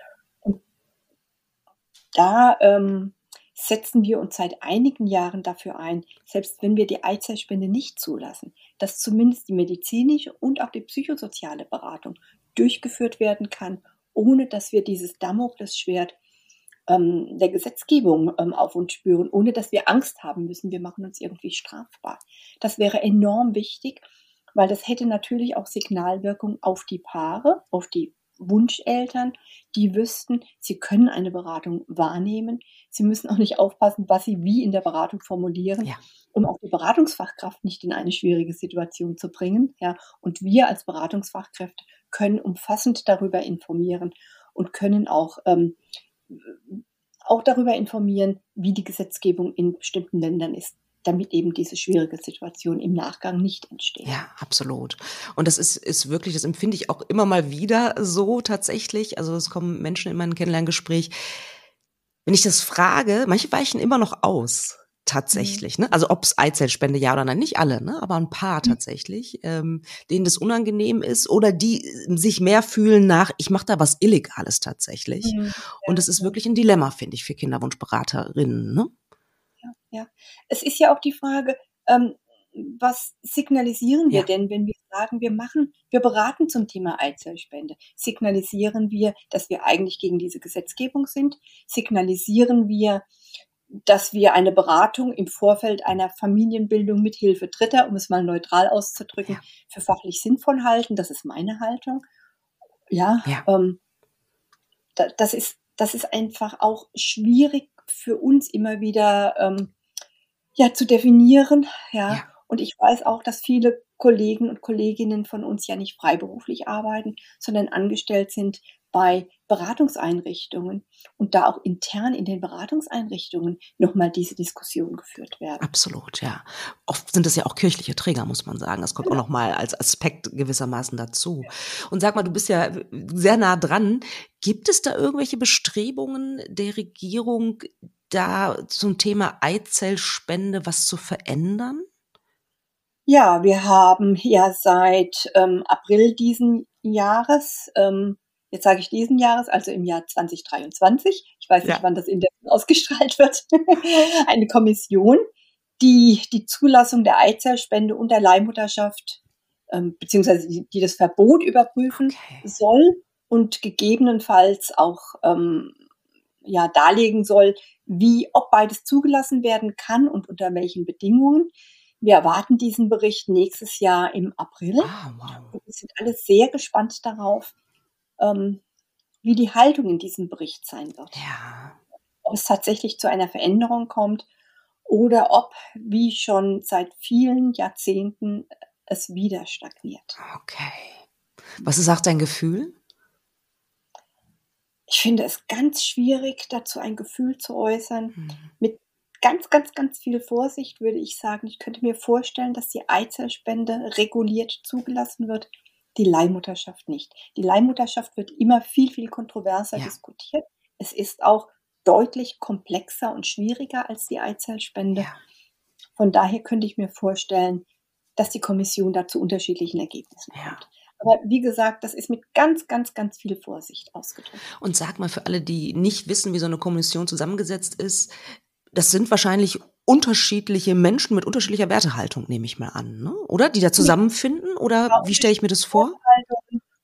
Da ähm, setzen wir uns seit einigen Jahren dafür ein, selbst wenn wir die Eizellspende nicht zulassen, dass zumindest die medizinische und auch die psychosoziale Beratung durchgeführt werden kann, ohne dass wir dieses Damoklesschwert ähm, der Gesetzgebung ähm, auf uns spüren, ohne dass wir Angst haben müssen, wir machen uns irgendwie strafbar. Das wäre enorm wichtig, weil das hätte natürlich auch Signalwirkung auf die Paare, auf die Wunscheltern, die wüssten, sie können eine Beratung wahrnehmen. Sie müssen auch nicht aufpassen, was sie wie in der Beratung formulieren, Ja. um auch die Beratungsfachkraft nicht in eine schwierige Situation zu bringen. Ja. Und wir als Beratungsfachkräfte können umfassend darüber informieren und können auch, ähm, auch darüber informieren, wie die Gesetzgebung in bestimmten Ländern ist, damit eben diese schwierige Situation im Nachgang nicht entsteht. Ja, absolut. Und das ist, ist wirklich, das empfinde ich auch immer mal wieder so tatsächlich. Also es kommen Menschen in mein Kennenlerngespräch. Wenn ich das frage, manche weichen immer noch aus. Tatsächlich, ne? Also ob's Eizellspende ja oder nein, nicht alle, ne? Aber ein paar Mhm. tatsächlich, ähm, denen das unangenehm ist oder die äh, sich mehr fühlen nach, ich mache da was Illegales tatsächlich. Mhm. Und es ist wirklich ein Dilemma, finde ich, für Kinderwunschberaterinnen, ne? Ja. Es ist ja auch die Frage, ähm, was signalisieren wir Ja. denn, wenn wir sagen, wir machen, wir beraten zum Thema Eizellspende? Signalisieren wir, dass wir eigentlich gegen diese Gesetzgebung sind? Signalisieren wir, dass wir eine Beratung im Vorfeld einer Familienbildung mit Hilfe Dritter, um es mal neutral auszudrücken, Ja. für fachlich sinnvoll halten? Das ist meine Haltung. Ja, Ja. Ähm, da, das ist, das ist einfach auch schwierig für uns immer wieder ähm, ja zu definieren. Ja. Ja. Und ich weiß auch, dass viele Kollegen und Kolleginnen von uns ja nicht freiberuflich arbeiten, sondern angestellt sind bei Beratungseinrichtungen und da auch intern in den Beratungseinrichtungen nochmal diese Diskussion geführt werden. Absolut, ja. Oft sind es ja auch kirchliche Träger, muss man sagen. Das kommt auch Genau. nochmal als Aspekt gewissermaßen dazu. Und sag mal, du bist ja sehr nah dran. Gibt es da irgendwelche Bestrebungen der Regierung, da zum Thema Eizellspende was zu verändern? Ja, wir haben ja seit ähm, April diesen Jahres, ähm, jetzt sage ich diesen Jahres, also im Jahr 2023, ich weiß Ja. nicht, wann das Interview ausgestrahlt wird, eine Kommission, die die Zulassung der Eizellspende und der Leihmutterschaft ähm, beziehungsweise die, die das Verbot überprüfen Okay. soll und gegebenenfalls auch ähm, ja darlegen soll, wie ob beides zugelassen werden kann und unter welchen Bedingungen. Wir erwarten diesen Bericht nächstes Jahr im April Ah, wow. wir sind alle sehr gespannt darauf, ähm, wie die Haltung in diesem Bericht sein wird. Ja. Ob es tatsächlich zu einer Veränderung kommt oder ob, wie schon seit vielen Jahrzehnten, es wieder stagniert. Okay. Was sagt dein Gefühl? Ich finde es ganz schwierig, dazu ein Gefühl zu äußern. Hm. Mit ganz, ganz, ganz viel Vorsicht würde ich sagen, ich könnte mir vorstellen, dass die Eizellspende reguliert zugelassen wird, die Leihmutterschaft nicht. Die Leihmutterschaft wird immer viel, viel kontroverser Ja. diskutiert. Es ist auch deutlich komplexer und schwieriger als die Eizellspende. Ja. Von daher könnte ich mir vorstellen, dass die Kommission da zu unterschiedlichen Ergebnissen Ja. kommt. Aber wie gesagt, das ist mit ganz, ganz, ganz viel Vorsicht ausgedrückt. Und sag mal für alle, die nicht wissen, wie so eine Kommission zusammengesetzt ist, das sind wahrscheinlich unterschiedliche Menschen mit unterschiedlicher Wertehaltung, nehme ich mal an, ne? oder? Die da zusammenfinden? Oder Ja, wie stelle ich mir das vor?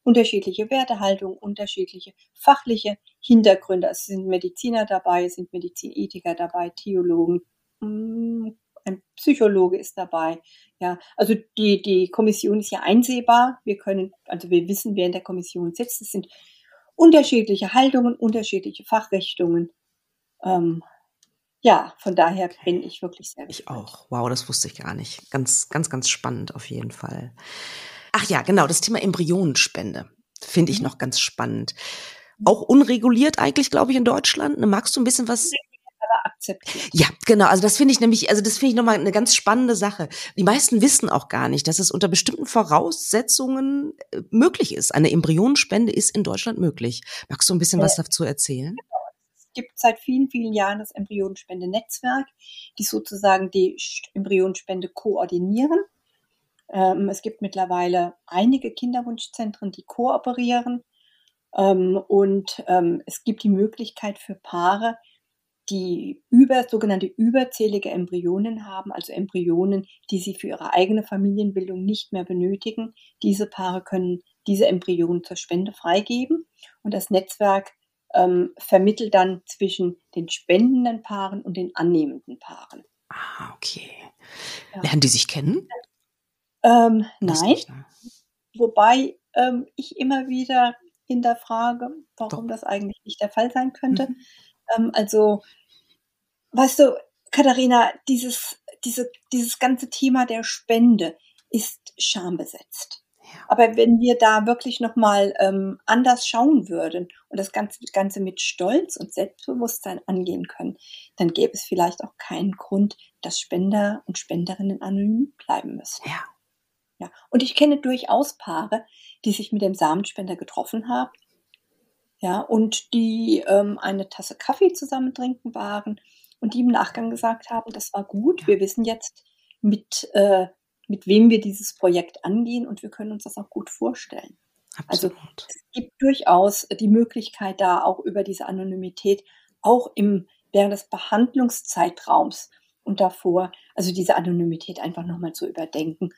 Unterschiedliche Wertehaltung, unterschiedliche fachliche Hintergründe. Es sind Mediziner dabei, es sind Medizinethiker dabei, Theologen, mm, ein Psychologe ist dabei. Ja, also die, die Kommission ist ja einsehbar. Wir können, also wir wissen, wer in der Kommission sitzt. Es sind unterschiedliche Haltungen, unterschiedliche Fachrichtungen. Ähm, ja, von daher bin ich wirklich sehr Ich gespannt. auch. Wow, das wusste ich gar nicht. Ganz, ganz, ganz spannend auf jeden Fall. Ach ja, genau, das Thema Embryonenspende finde ich Mhm. noch ganz spannend. Auch unreguliert eigentlich, glaube ich, in Deutschland. Ne, Magst du ein bisschen was? Ja, genau. Also das finde ich nämlich, also das finde ich nochmal eine ganz spannende Sache. Die meisten wissen auch gar nicht, dass es unter bestimmten Voraussetzungen äh, möglich ist. Eine Embryonenspende ist in Deutschland möglich. Magst du ein bisschen Ja. was dazu erzählen? Gibt seit vielen, vielen Jahren das Embryonenspende-Netzwerk, die sozusagen die Embryonenspende koordinieren. Ähm, es gibt mittlerweile einige Kinderwunschzentren, die kooperieren. Ähm, und ähm, es gibt die Möglichkeit für Paare, die über, sogenannte überzählige Embryonen haben, also Embryonen, die sie für ihre eigene Familienbildung nicht mehr benötigen. Diese Paare können diese Embryonen zur Spende freigeben und das Netzwerk ähm, vermittelt dann zwischen den spendenden Paaren und den annehmenden Paaren. Ah, okay. Ja. Lernen die sich kennen? Ähm, nein. Nicht, ne? Wobei ähm, ich immer wieder hinterfrage, warum Doch. das eigentlich nicht der Fall sein könnte. Mhm. Ähm, also, weißt du, Katharina, dieses, diese, dieses ganze Thema der Spende ist schambesetzt. Aber wenn wir da wirklich nochmal ähm, anders schauen würden und das Ganze, Ganze mit Stolz und Selbstbewusstsein angehen können, dann gäbe es vielleicht auch keinen Grund, dass Spender und Spenderinnen anonym bleiben müssen. Ja. Ja. Und ich kenne durchaus Paare, die sich mit dem Samenspender getroffen haben. Ja, und die ähm, eine Tasse Kaffee zusammen trinken waren und die im Nachgang gesagt haben, das war gut, wir wissen jetzt, mit äh, mit wem wir dieses Projekt angehen und wir können uns das auch gut vorstellen. Also, Absolut. Also es gibt durchaus die Möglichkeit da auch über diese Anonymität auch im während des Behandlungszeitraums und davor, also diese Anonymität einfach nochmal zu überdenken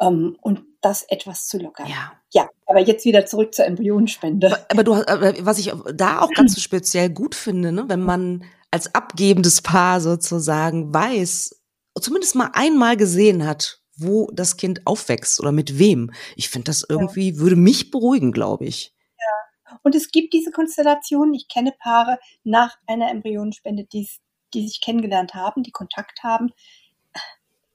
ähm, und das etwas zu lockern. Ja. ja, aber jetzt wieder zurück zur Embryonenspende. Aber, aber du, aber was ich da auch ganz speziell gut finde, ne, wenn man als abgebendes Paar sozusagen weiß, zumindest mal einmal gesehen hat, wo das Kind aufwächst oder mit wem. Ich finde, das irgendwie ja. würde mich beruhigen, glaube ich. Ja. Und es gibt diese Konstellation. Ich kenne Paare nach einer Embryonenspende, die, die sich kennengelernt haben, die Kontakt haben.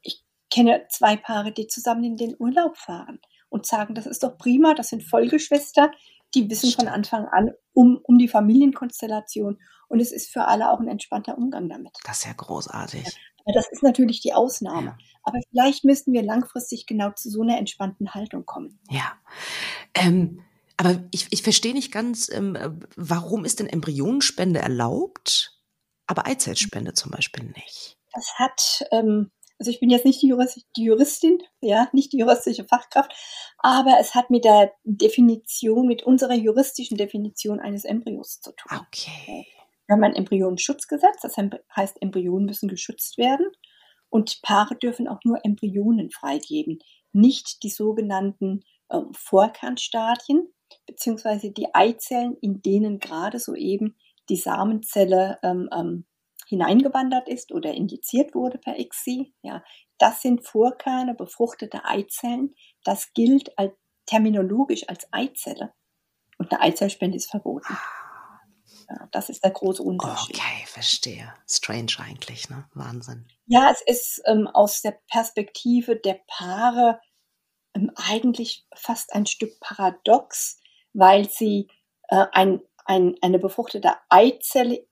Ich kenne zwei Paare, die zusammen in den Urlaub fahren und sagen, das ist doch prima, das sind Vollgeschwister, die wissen von Anfang an um, um die Familienkonstellation und es ist für alle auch ein entspannter Umgang damit. Das ist ja großartig. Das ist natürlich die Ausnahme. Aber vielleicht müssten wir langfristig genau zu so einer entspannten Haltung kommen. Ja. Ähm, aber ich, ich verstehe nicht ganz, ähm, warum ist denn Embryonenspende erlaubt, aber Eizellspende zum Beispiel nicht? Das hat, ähm, also ich bin jetzt nicht die, Jurist, die Juristin, ja, nicht die juristische Fachkraft, aber es hat mit der Definition, mit unserer juristischen Definition eines Embryos zu tun. Okay. Wir haben ein Embryonenschutzgesetz, das heißt, Embryonen müssen geschützt werden und Paare dürfen auch nur Embryonen freigeben, nicht die sogenannten äh, Vorkernstadien beziehungsweise die Eizellen, in denen gerade soeben die Samenzelle ähm, ähm, hineingewandert ist oder indiziert wurde per ICSI. Ja, das sind Vorkerne, befruchtete Eizellen. Das gilt als, terminologisch als Eizelle. Und eine Eizellspende ist verboten. Ja, das ist der große Unterschied. Okay, verstehe. Strange eigentlich, ne? Wahnsinn. Ja, es ist ähm, aus der Perspektive der Paare ähm, eigentlich fast ein Stück paradox, weil sie äh, ein, ein, eine befruchtete Eizelle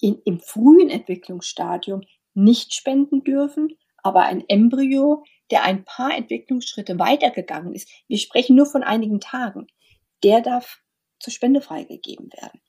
in, im frühen Entwicklungsstadium nicht spenden dürfen, aber ein Embryo, der ein paar Entwicklungsschritte weitergegangen ist, wir sprechen nur von einigen Tagen, der darf zur Spende freigegeben werden.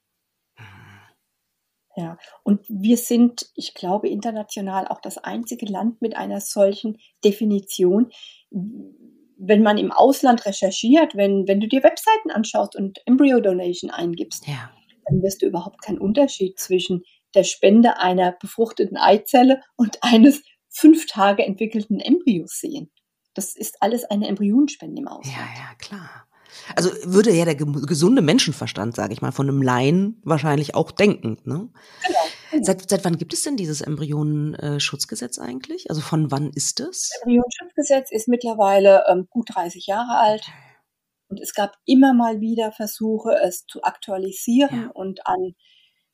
Ja, und wir sind, ich glaube, international auch das einzige Land mit einer solchen Definition. Wenn man im Ausland recherchiert, wenn, wenn du dir Webseiten anschaust und Embryo Donation eingibst, ja. dann wirst du überhaupt keinen Unterschied zwischen der Spende einer befruchteten Eizelle und eines fünf Tage entwickelten Embryos sehen. Das ist alles eine Embryonenspende im Ausland. Ja, ja, klar. Also würde ja der gesunde Menschenverstand, sage ich mal, von einem Laien wahrscheinlich auch denken. Ne? Genau. genau. Seit, seit wann gibt es denn dieses Embryonenschutzgesetz eigentlich? Also von wann ist es? Das Embryonenschutzgesetz ist mittlerweile ähm, gut 30 Jahre alt. Und es gab immer mal wieder Versuche, es zu aktualisieren ja. und an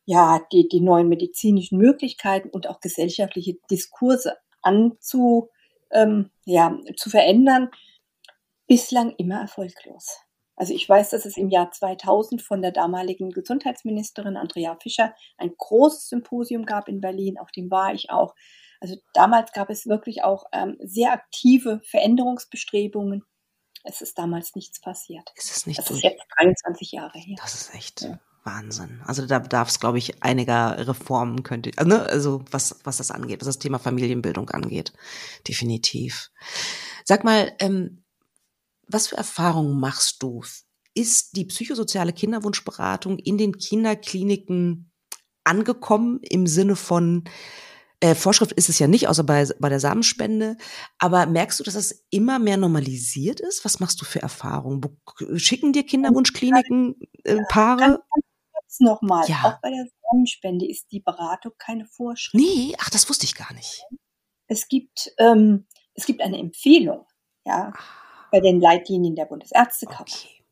ja, die, die neuen medizinischen Möglichkeiten und auch gesellschaftliche Diskurse anzu, ähm, ja, zu verändern. Bislang immer erfolglos. Also ich weiß, dass es im Jahr 2000 von der damaligen Gesundheitsministerin Andrea Fischer ein großes Symposium gab in Berlin, auf dem war ich auch. Also damals gab es wirklich auch ähm, sehr aktive Veränderungsbestrebungen. Es ist damals nichts passiert. Ist es nicht das ist jetzt 23 Jahre her. Das ist echt ja. Wahnsinn. Also da bedarf es, glaube ich, einiger Reformen könnte, also, ne? also was, was das angeht, was das Thema Familienbildung angeht. Definitiv. Sag mal, ähm, was für Erfahrungen machst du? Ist die psychosoziale Kinderwunschberatung in den Kinderkliniken angekommen im Sinne von, äh, Vorschrift ist es ja nicht, außer bei, bei der Samenspende. Aber merkst du, dass das immer mehr normalisiert ist? Was machst du für Erfahrungen? Schicken dir Kinderwunschkliniken äh, Paare? Nochmal. Ja. Auch bei der Samenspende ist die Beratung keine Vorschrift. Nee, ach, das wusste ich gar nicht. Es gibt, ähm, es gibt eine Empfehlung, ja, ah. Bei den Leitlinien der Bundesärztekammer. Okay.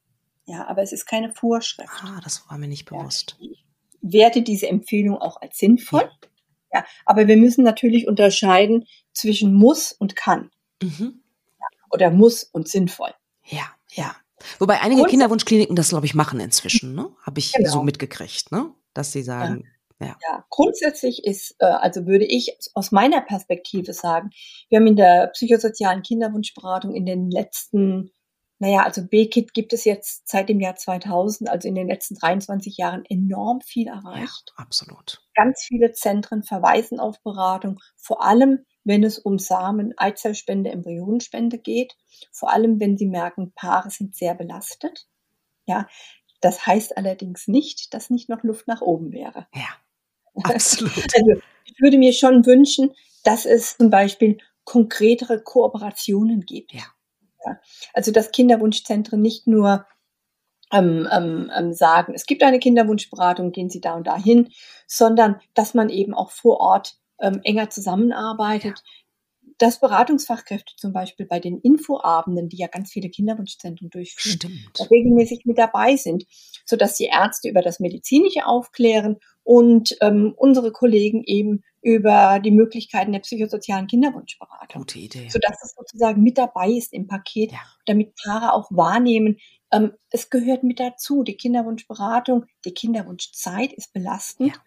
Ja, aber es ist keine Vorschrift. Ah, das war mir nicht bewusst. Ja, ich werte diese Empfehlung auch als sinnvoll. Ja. Ja, aber wir müssen natürlich unterscheiden zwischen muss und kann. Mhm. Ja, oder muss und sinnvoll. Ja, ja. Wobei einige Kinderwunschkliniken das, glaube ich, machen inzwischen, ne? Habe ich genau. so mitgekriegt, ne? Dass sie sagen, ja. ja. grundsätzlich ist, äh, also würde ich aus meiner Perspektive sagen, wir haben in der psychosozialen Kinderwunschberatung in den letzten naja, also B-Kit gibt es jetzt seit dem Jahr 2000, also in den letzten 23 Jahren enorm viel erreicht. Ja, absolut. Ganz viele Zentren verweisen auf Beratung, vor allem wenn es um Samen, Eizellspende, Embryonenspende geht, vor allem wenn sie merken, Paare sind sehr belastet. Ja, das heißt allerdings nicht, dass nicht noch Luft nach oben wäre. Ja, absolut. also ich würde mir schon wünschen, dass es zum Beispiel konkretere Kooperationen gibt. Ja. Ja. Also dass Kinderwunschzentren nicht nur ähm, ähm, ähm, sagen, es gibt eine Kinderwunschberatung, gehen Sie da und da hin, sondern dass man eben auch vor Ort ähm, enger zusammenarbeitet, ja dass Beratungsfachkräfte zum Beispiel bei den Infoabenden, die ja ganz viele Kinderwunschzentren durchführen, regelmäßig mit dabei sind, so dass die Ärzte über das Medizinische aufklären und ähm, unsere Kollegen eben über die Möglichkeiten der psychosozialen Kinderwunschberatung. Gute Idee. Sodass es sozusagen mit dabei ist im Paket, ja. damit Paare auch wahrnehmen, ähm, es gehört mit dazu. Die Kinderwunschberatung, die Kinderwunschzeit ist belastend. Ja.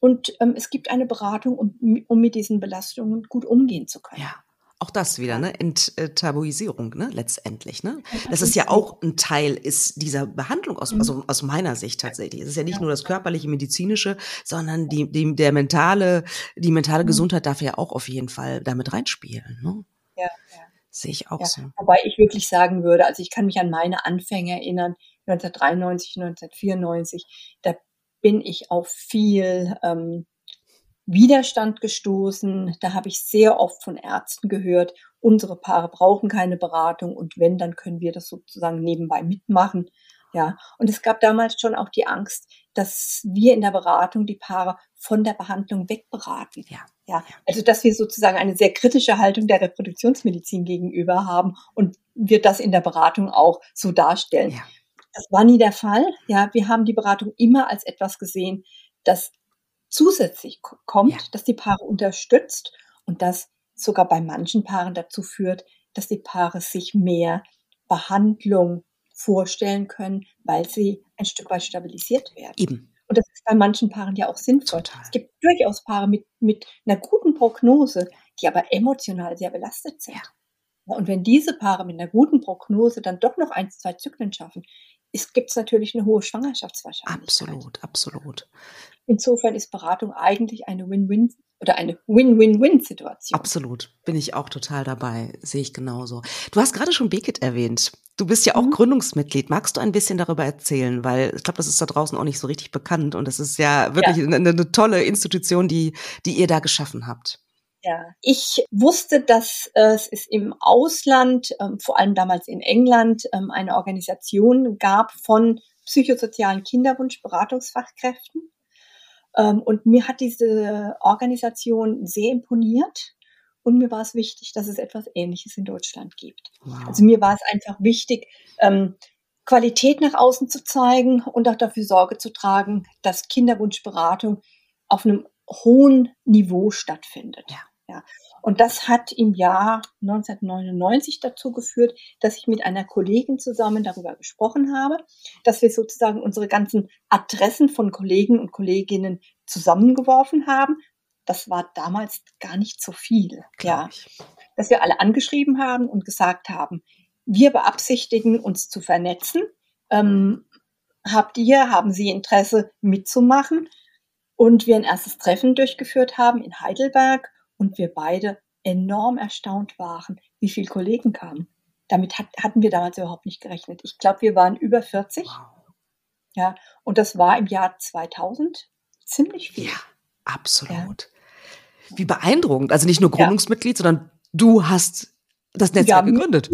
Und ähm, es gibt eine Beratung, um, um mit diesen Belastungen gut umgehen zu können. Ja. Auch das wieder, ne? Enttabuisierung, ne? Letztendlich, ne? Das ist ja auch ein Teil ist dieser Behandlung aus, mhm. also aus meiner Sicht tatsächlich. Es ist ja nicht nur das körperliche, medizinische, sondern die, die, der mentale, die mentale mhm. Gesundheit darf ja auch auf jeden Fall damit reinspielen, ne? Ja, ja. Sehe ich auch ja. so. Wobei ich wirklich sagen würde, also ich kann mich an meine Anfänge erinnern, 1993, 1994, da bin ich auf viel ähm, Widerstand gestoßen. Da habe ich sehr oft von Ärzten gehört, unsere Paare brauchen keine Beratung und wenn, dann können wir das sozusagen nebenbei mitmachen. Ja, und es gab damals schon auch die Angst, dass wir in der Beratung die Paare von der Behandlung wegberaten. Ja. Ja, also dass wir sozusagen eine sehr kritische Haltung der Reproduktionsmedizin gegenüber haben und wir das in der Beratung auch so darstellen. Ja. Das war nie der Fall. Ja, wir haben die Beratung immer als etwas gesehen, das zusätzlich kommt, ja. dass die Paare unterstützt und das sogar bei manchen Paaren dazu führt, dass die Paare sich mehr Behandlung vorstellen können, weil sie ein Stück weit stabilisiert werden. Eben. Und das ist bei manchen Paaren ja auch sinnvoll. Total. Es gibt durchaus Paare mit, mit einer guten Prognose, die aber emotional sehr belastet sind. Ja. Und wenn diese Paare mit einer guten Prognose dann doch noch ein, zwei Zyklen schaffen, gibt es natürlich eine hohe Schwangerschaftswahrscheinlichkeit. Absolut, absolut. Insofern ist Beratung eigentlich eine Win-Win oder eine Win-Win-Win-Situation. Absolut, bin ich auch total dabei, sehe ich genauso. Du hast gerade schon Bekit erwähnt. Du bist ja auch mhm. Gründungsmitglied. Magst du ein bisschen darüber erzählen? Weil ich glaube, das ist da draußen auch nicht so richtig bekannt und es ist ja wirklich ja. Eine, eine tolle Institution, die, die ihr da geschaffen habt. Ja, ich wusste, dass äh, es im Ausland, ähm, vor allem damals in England, ähm, eine Organisation gab von psychosozialen Kinderwunschberatungsfachkräften. Ähm, und mir hat diese Organisation sehr imponiert. Und mir war es wichtig, dass es etwas Ähnliches in Deutschland gibt. Wow. Also mir war es einfach wichtig, ähm, Qualität nach außen zu zeigen und auch dafür Sorge zu tragen, dass Kinderwunschberatung auf einem hohen Niveau stattfindet. Ja. Ja. Und das hat im Jahr 1999 dazu geführt, dass ich mit einer Kollegin zusammen darüber gesprochen habe, dass wir sozusagen unsere ganzen Adressen von Kollegen und Kolleginnen zusammengeworfen haben. Das war damals gar nicht so viel. Ja. Dass wir alle angeschrieben haben und gesagt haben, wir beabsichtigen, uns zu vernetzen. Ähm, habt ihr, haben Sie Interesse mitzumachen? Und wir ein erstes Treffen durchgeführt haben in Heidelberg und wir beide enorm erstaunt waren, wie viele Kollegen kamen. Damit hat, hatten wir damals überhaupt nicht gerechnet. Ich glaube, wir waren über 40. Wow. Ja, und das war im Jahr 2000 ziemlich viel. Ja, absolut. Ja. Wie beeindruckend. Also nicht nur Gründungsmitglied, ja. sondern du hast das Netzwerk ja, gegründet.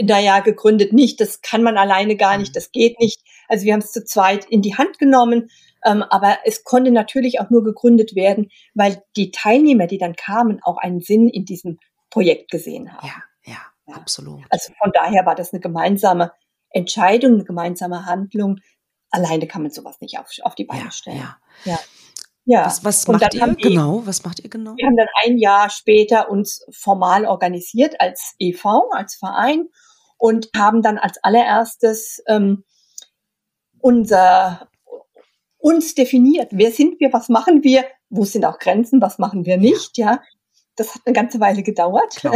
Naja, gegründet nicht. Das kann man alleine gar nicht. Das geht nicht. Also wir haben es zu zweit in die Hand genommen. Ähm, aber es konnte natürlich auch nur gegründet werden, weil die Teilnehmer, die dann kamen, auch einen Sinn in diesem Projekt gesehen haben. Ja, ja, ja. absolut. Also von daher war das eine gemeinsame Entscheidung, eine gemeinsame Handlung. Alleine kann man sowas nicht auf, auf die Beine stellen. Ja, ja. Ja. Was, was macht ihr genau? Was macht ihr genau? Wir haben dann ein Jahr später uns formal organisiert als EV, als Verein und haben dann als allererstes ähm, unser uns definiert. Wer sind wir? Was machen wir? Wo sind auch Grenzen? Was machen wir nicht? Ja, das hat eine ganze Weile gedauert.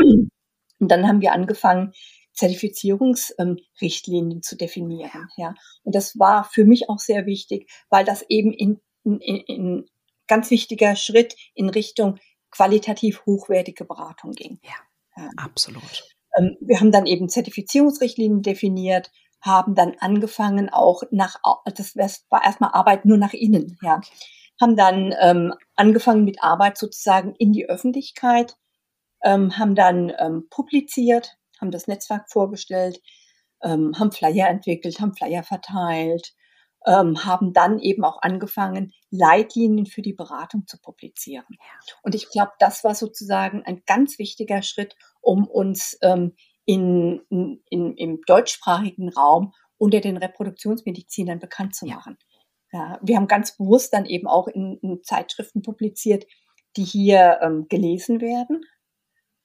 Und dann haben wir angefangen, Zertifizierungsrichtlinien zu definieren. Ja, und das war für mich auch sehr wichtig, weil das eben in, in, in ganz wichtiger Schritt in Richtung qualitativ hochwertige Beratung ging. Ja, ja. absolut. Ähm, wir haben dann eben Zertifizierungsrichtlinien definiert, haben dann angefangen auch nach, das war erstmal Arbeit nur nach innen, ja. Haben dann ähm, angefangen mit Arbeit sozusagen in die Öffentlichkeit, ähm, haben dann ähm, publiziert, haben das Netzwerk vorgestellt, ähm, haben Flyer entwickelt, haben Flyer verteilt, ähm, haben dann eben auch angefangen, Leitlinien für die Beratung zu publizieren. Und ich glaube, das war sozusagen ein ganz wichtiger Schritt, um uns ähm, in, in, im deutschsprachigen Raum unter den Reproduktionsmedizinern bekannt zu machen. Ja, wir haben ganz bewusst dann eben auch in, in Zeitschriften publiziert, die hier ähm, gelesen werden.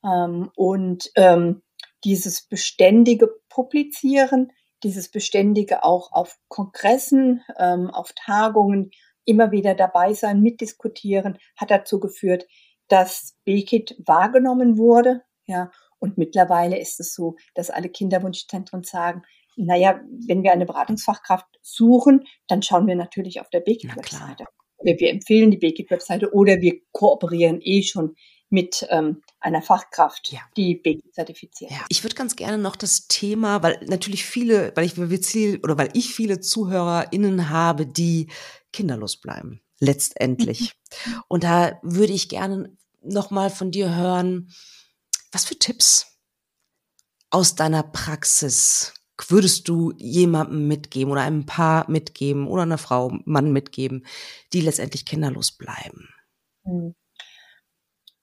Ähm, und ähm, dieses beständige Publizieren, dieses beständige auch auf Kongressen, ähm, auf Tagungen immer wieder dabei sein, mitdiskutieren, hat dazu geführt, dass BKIT wahrgenommen wurde, ja, und mittlerweile ist es so, dass alle Kinderwunschzentren sagen, naja, wenn wir eine Beratungsfachkraft suchen, dann schauen wir natürlich auf der BGIT-Webseite. Oder wir empfehlen die BGIT-Webseite oder wir kooperieren eh schon mit ähm, einer Fachkraft, ja. die BGIT zertifiziert. Ja. Ich würde ganz gerne noch das Thema, weil natürlich viele, weil ich oder weil ich viele ZuhörerInnen habe, die kinderlos bleiben, letztendlich. Und da würde ich gerne nochmal von dir hören, was für Tipps aus deiner Praxis würdest du jemandem mitgeben oder einem Paar mitgeben oder einer Frau, Mann mitgeben, die letztendlich kinderlos bleiben? Hm.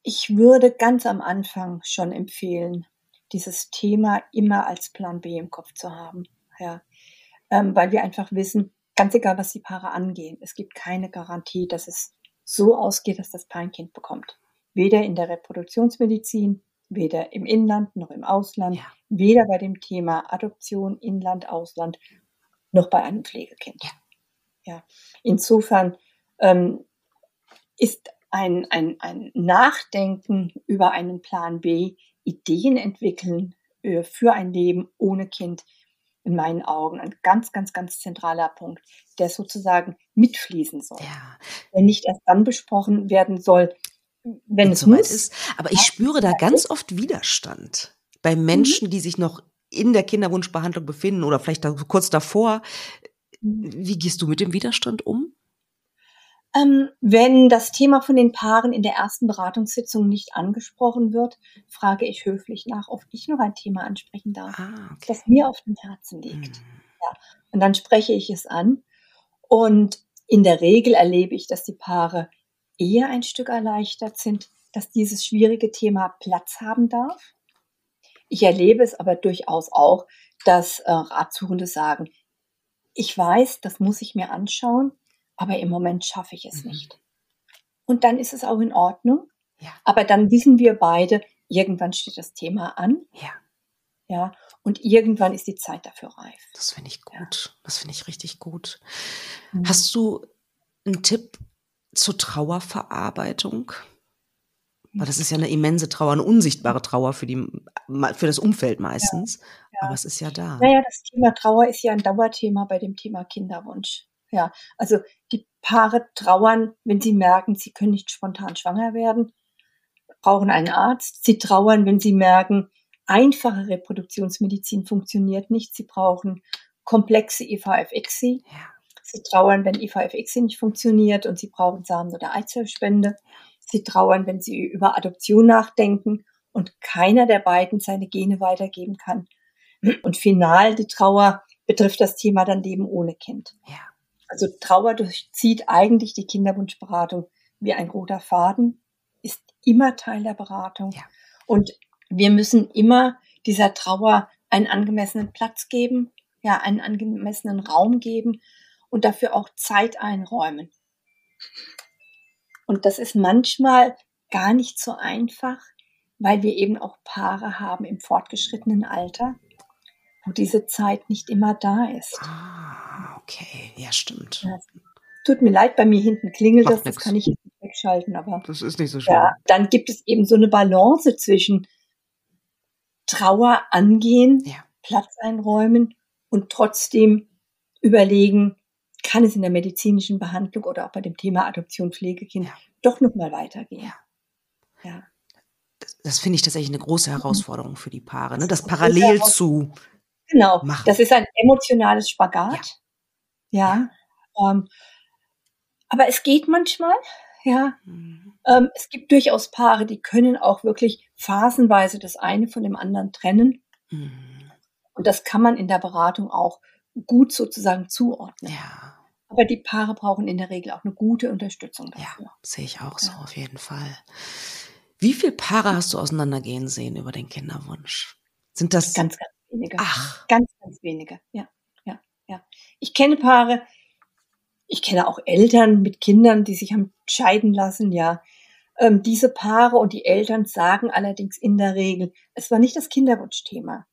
Ich würde ganz am Anfang schon empfehlen, dieses Thema immer als Plan B im Kopf zu haben. Ja. Ähm, weil wir einfach wissen, ganz egal, was die Paare angehen, es gibt keine Garantie, dass es so ausgeht, dass das Paar ein Kind bekommt. Weder in der Reproduktionsmedizin weder im Inland noch im Ausland, ja. weder bei dem Thema Adoption, Inland, Ausland, noch bei einem Pflegekind. Ja. ja. Insofern ähm, ist ein, ein, ein Nachdenken über einen Plan B, Ideen entwickeln äh, für ein Leben ohne Kind, in meinen Augen ein ganz, ganz, ganz zentraler Punkt, der sozusagen mitfließen soll. Ja. Der nicht erst dann besprochen werden soll, wenn es muss. ist. Aber ich spüre da ganz oft Widerstand bei mhm. Menschen, mhm. die sich noch in der Kinderwunschbehandlung befinden oder vielleicht kurz davor. Mhm. Wie gehst du mit dem Widerstand um? Ähm, wenn das Thema von den Paaren in der ersten Beratungssitzung nicht angesprochen wird, frage ich höflich nach, ob ich noch ein Thema ansprechen darf, ah, okay. das mir auf dem Herzen liegt. Hm. Ja. Und dann spreche ich es an. Und in der Regel erlebe ich, dass die Paare eher ein Stück erleichtert sind, dass dieses schwierige Thema Platz haben darf. Ich erlebe es aber durchaus auch, dass äh, Ratsuchende sagen, ich weiß, das muss ich mir anschauen, aber im Moment schaffe ich es mhm. nicht. Und dann ist es auch in Ordnung. Ja. Aber dann wissen wir beide, irgendwann steht das Thema an. Ja. Ja. Und irgendwann ist die Zeit dafür reif. Das finde ich gut. Ja. Das finde ich richtig gut. Mhm. Hast du einen Tipp zur Trauerverarbeitung? Weil das ist ja eine immense Trauer, eine unsichtbare Trauer für, die, für das Umfeld meistens. Ja, ja. Aber es ist ja da. Naja, das Thema Trauer ist ja ein Dauerthema bei dem Thema Kinderwunsch. Ja, also die Paare trauern, wenn sie merken, sie können nicht spontan schwanger werden, brauchen einen Arzt. Sie trauern, wenn sie merken, einfache Reproduktionsmedizin funktioniert nicht. Sie brauchen komplexe IVF-ICSI. Ja. Sie trauern, wenn IVF-ICSI nicht funktioniert und sie brauchen Samen- oder Eizellspende. Sie trauern, wenn sie über Adoption nachdenken und keiner der beiden seine Gene weitergeben kann. Und final die Trauer betrifft das Thema dann Leben ohne Kind. Ja. Also Trauer durchzieht eigentlich die Kinderwunschberatung wie ein roter Faden, ist immer Teil der Beratung. Ja. Und wir müssen immer dieser Trauer einen angemessenen Platz geben, ja, einen angemessenen Raum geben und dafür auch Zeit einräumen. Und das ist manchmal gar nicht so einfach, weil wir eben auch Paare haben im fortgeschrittenen Alter, wo diese Zeit nicht immer da ist. Ah, okay, ja, stimmt. Ja, tut mir leid, bei mir hinten klingelt Macht das, nix. das kann ich nicht wegschalten, aber. Das ist nicht so schlimm. Ja, dann gibt es eben so eine Balance zwischen Trauer angehen, ja. Platz einräumen und trotzdem überlegen, kann es in der medizinischen Behandlung oder auch bei dem Thema Adoption Pflegekind ja. doch nochmal weitergehen. Ja. ja. Das, das finde ich tatsächlich eine große Herausforderung für die Paare, ne? das parallel zu genau. machen. Das ist ein emotionales Spagat. Ja. ja. Ähm, aber es geht manchmal. Ja. Mhm. Ähm, es gibt durchaus Paare, die können auch wirklich phasenweise das eine von dem anderen trennen. Mhm. Und das kann man in der Beratung auch gut sozusagen zuordnen. Ja. Aber die Paare brauchen in der Regel auch eine gute Unterstützung dafür. Ja, sehe ich auch so, auf jeden Fall. Wie viele Paare hast du auseinandergehen sehen über den Kinderwunsch? Sind das ganz, ganz wenige? Ach, ganz, ganz wenige. Ja, ja, ja. Ich kenne Paare, ich kenne auch Eltern mit Kindern, die sich haben scheiden lassen, ja. Ähm, diese Paare und die Eltern sagen allerdings in der Regel, es war nicht das Kinderwunschthema,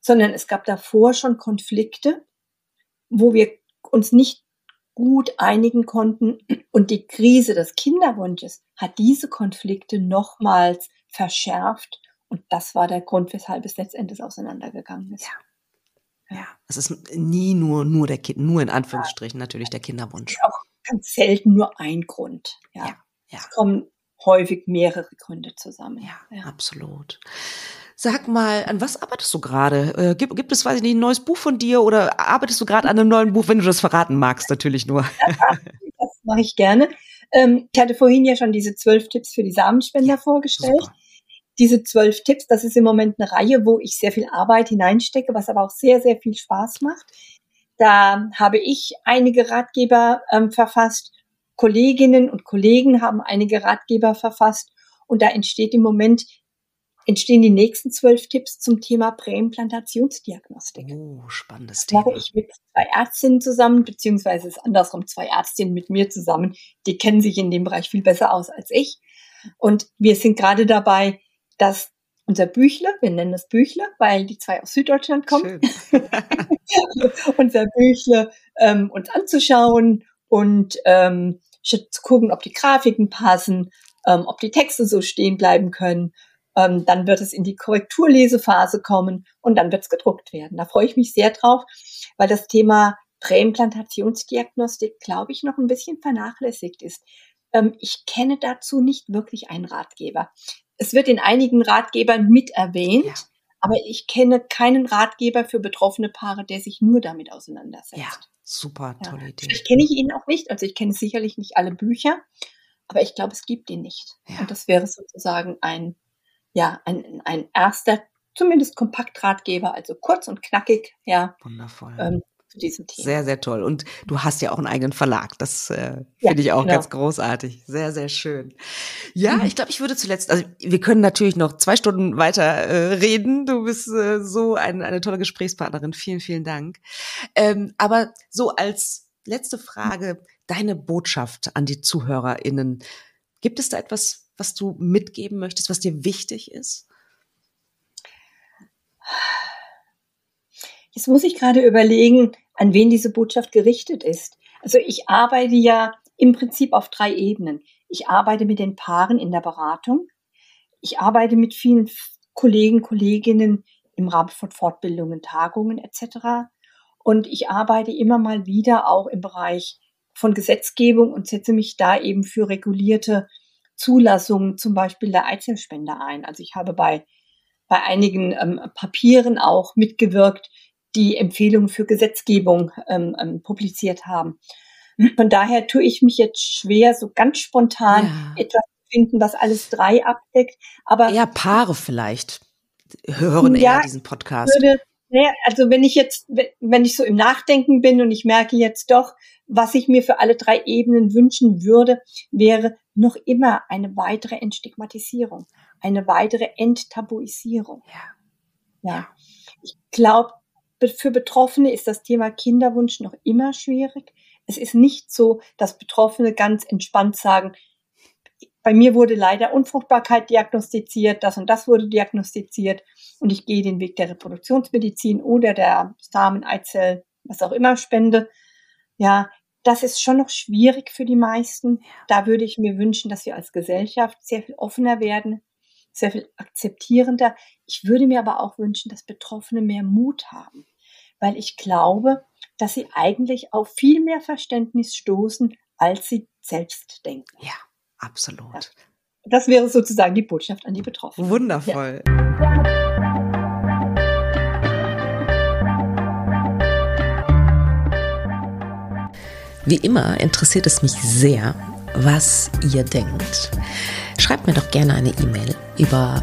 sondern es gab davor schon Konflikte, wo wir uns nicht gut einigen konnten. Und die Krise des Kinderwunsches hat diese Konflikte nochmals verschärft. Und das war der Grund, weshalb es letztendlich auseinandergegangen ist. Ja. Ja, es ist nie nur, nur der Kind, nur in Anführungsstrichen ja. natürlich der Kinderwunsch. auch ganz selten nur ein Grund. Ja. ja. Es kommen häufig mehrere Gründe zusammen. Ja, absolut. Sag mal, an was arbeitest du gerade? Äh, gibt, gibt es, weiß ich nicht, ein neues Buch von dir oder arbeitest du gerade an einem neuen Buch, wenn du das verraten magst, natürlich nur? das mache ich gerne. Ähm, ich hatte vorhin ja schon diese zwölf Tipps für die Samenspender vorgestellt. Super diese zwölf Tipps, das ist im Moment eine Reihe, wo ich sehr viel Arbeit hineinstecke, was aber auch sehr, sehr viel Spaß macht. Da habe ich einige Ratgeber ähm, verfasst, Kolleginnen und Kollegen haben einige Ratgeber verfasst und da entsteht im Moment entstehen die nächsten zwölf Tipps zum Thema Präimplantationsdiagnostik. Oh, spannendes Thema. mache ich mit zwei Ärztinnen zusammen, beziehungsweise ist andersrum zwei Ärztinnen mit mir zusammen. Die kennen sich in dem Bereich viel besser aus als ich. Und wir sind gerade dabei, dass unser Büchle, wir nennen das Büchle, weil die zwei aus Süddeutschland kommen, unser Büchle ähm, uns anzuschauen und ähm, zu gucken, ob die Grafiken passen, ähm, ob die Texte so stehen bleiben können. Ähm, dann wird es in die Korrekturlesephase kommen und dann wird es gedruckt werden. Da freue ich mich sehr drauf, weil das Thema Präimplantationsdiagnostik, glaube ich, noch ein bisschen vernachlässigt ist. Ähm, ich kenne dazu nicht wirklich einen Ratgeber. Es wird in einigen Ratgebern mit erwähnt, ja. aber ich kenne keinen Ratgeber für betroffene Paare, der sich nur damit auseinandersetzt. Ja, super, tolle ja. Idee. Ich kenne ich ihn auch nicht, also ich kenne sicherlich nicht alle Bücher, aber ich glaube, es gibt ihn nicht. Ja. Und das wäre sozusagen ein, ja, ein, ein erster, zumindest Kompaktratgeber, also kurz und knackig, ja. Wundervoll. Ähm, zu diesem Thema. Sehr, sehr toll. Und du hast ja auch einen eigenen Verlag. Das äh, ja, finde ich auch genau. ganz großartig. Sehr, sehr schön. Ja, mhm. ich glaube, ich würde zuletzt, also wir können natürlich noch zwei Stunden weiter äh, reden. Du bist äh, so ein, eine tolle Gesprächspartnerin. Vielen, vielen Dank. Ähm, aber so als letzte Frage, deine Botschaft an die ZuhörerInnen. Gibt es da etwas, was du mitgeben möchtest, was dir wichtig ist? Jetzt muss ich gerade überlegen, an wen diese Botschaft gerichtet ist. Also ich arbeite ja im Prinzip auf drei Ebenen. Ich arbeite mit den Paaren in der Beratung. ich arbeite mit vielen Kollegen, Kolleginnen im Rahmen von Fortbildungen, Tagungen etc. Und ich arbeite immer mal wieder auch im Bereich von Gesetzgebung und setze mich da eben für regulierte Zulassungen, zum Beispiel der Eizellspende ein. Also ich habe bei, bei einigen ähm, Papieren auch mitgewirkt, die Empfehlungen für Gesetzgebung ähm, ähm, publiziert haben. Von daher tue ich mich jetzt schwer, so ganz spontan ja. etwas zu finden, was alles drei abdeckt. Aber ja, Paare vielleicht hören ja, eher diesen Podcast. Würde, naja, also wenn ich jetzt, wenn ich so im Nachdenken bin und ich merke jetzt doch, was ich mir für alle drei Ebenen wünschen würde, wäre noch immer eine weitere Entstigmatisierung, eine weitere Enttabuisierung. Ja. ja. Ich glaube, für Betroffene ist das Thema Kinderwunsch noch immer schwierig. Es ist nicht so, dass Betroffene ganz entspannt sagen, bei mir wurde leider Unfruchtbarkeit diagnostiziert, das und das wurde diagnostiziert und ich gehe den Weg der Reproduktionsmedizin oder der Samen, Eizell, was auch immer Spende. Ja, das ist schon noch schwierig für die meisten. Da würde ich mir wünschen, dass wir als Gesellschaft sehr viel offener werden, sehr viel akzeptierender. Ich würde mir aber auch wünschen, dass Betroffene mehr Mut haben, weil ich glaube, dass sie eigentlich auf viel mehr Verständnis stoßen, als sie selbst denken. Ja. Absolut. Ja. Das wäre sozusagen die Botschaft an die Betroffenen. Wundervoll. Ja. Wie immer interessiert es mich sehr, was ihr denkt. Schreibt mir doch gerne eine E-Mail über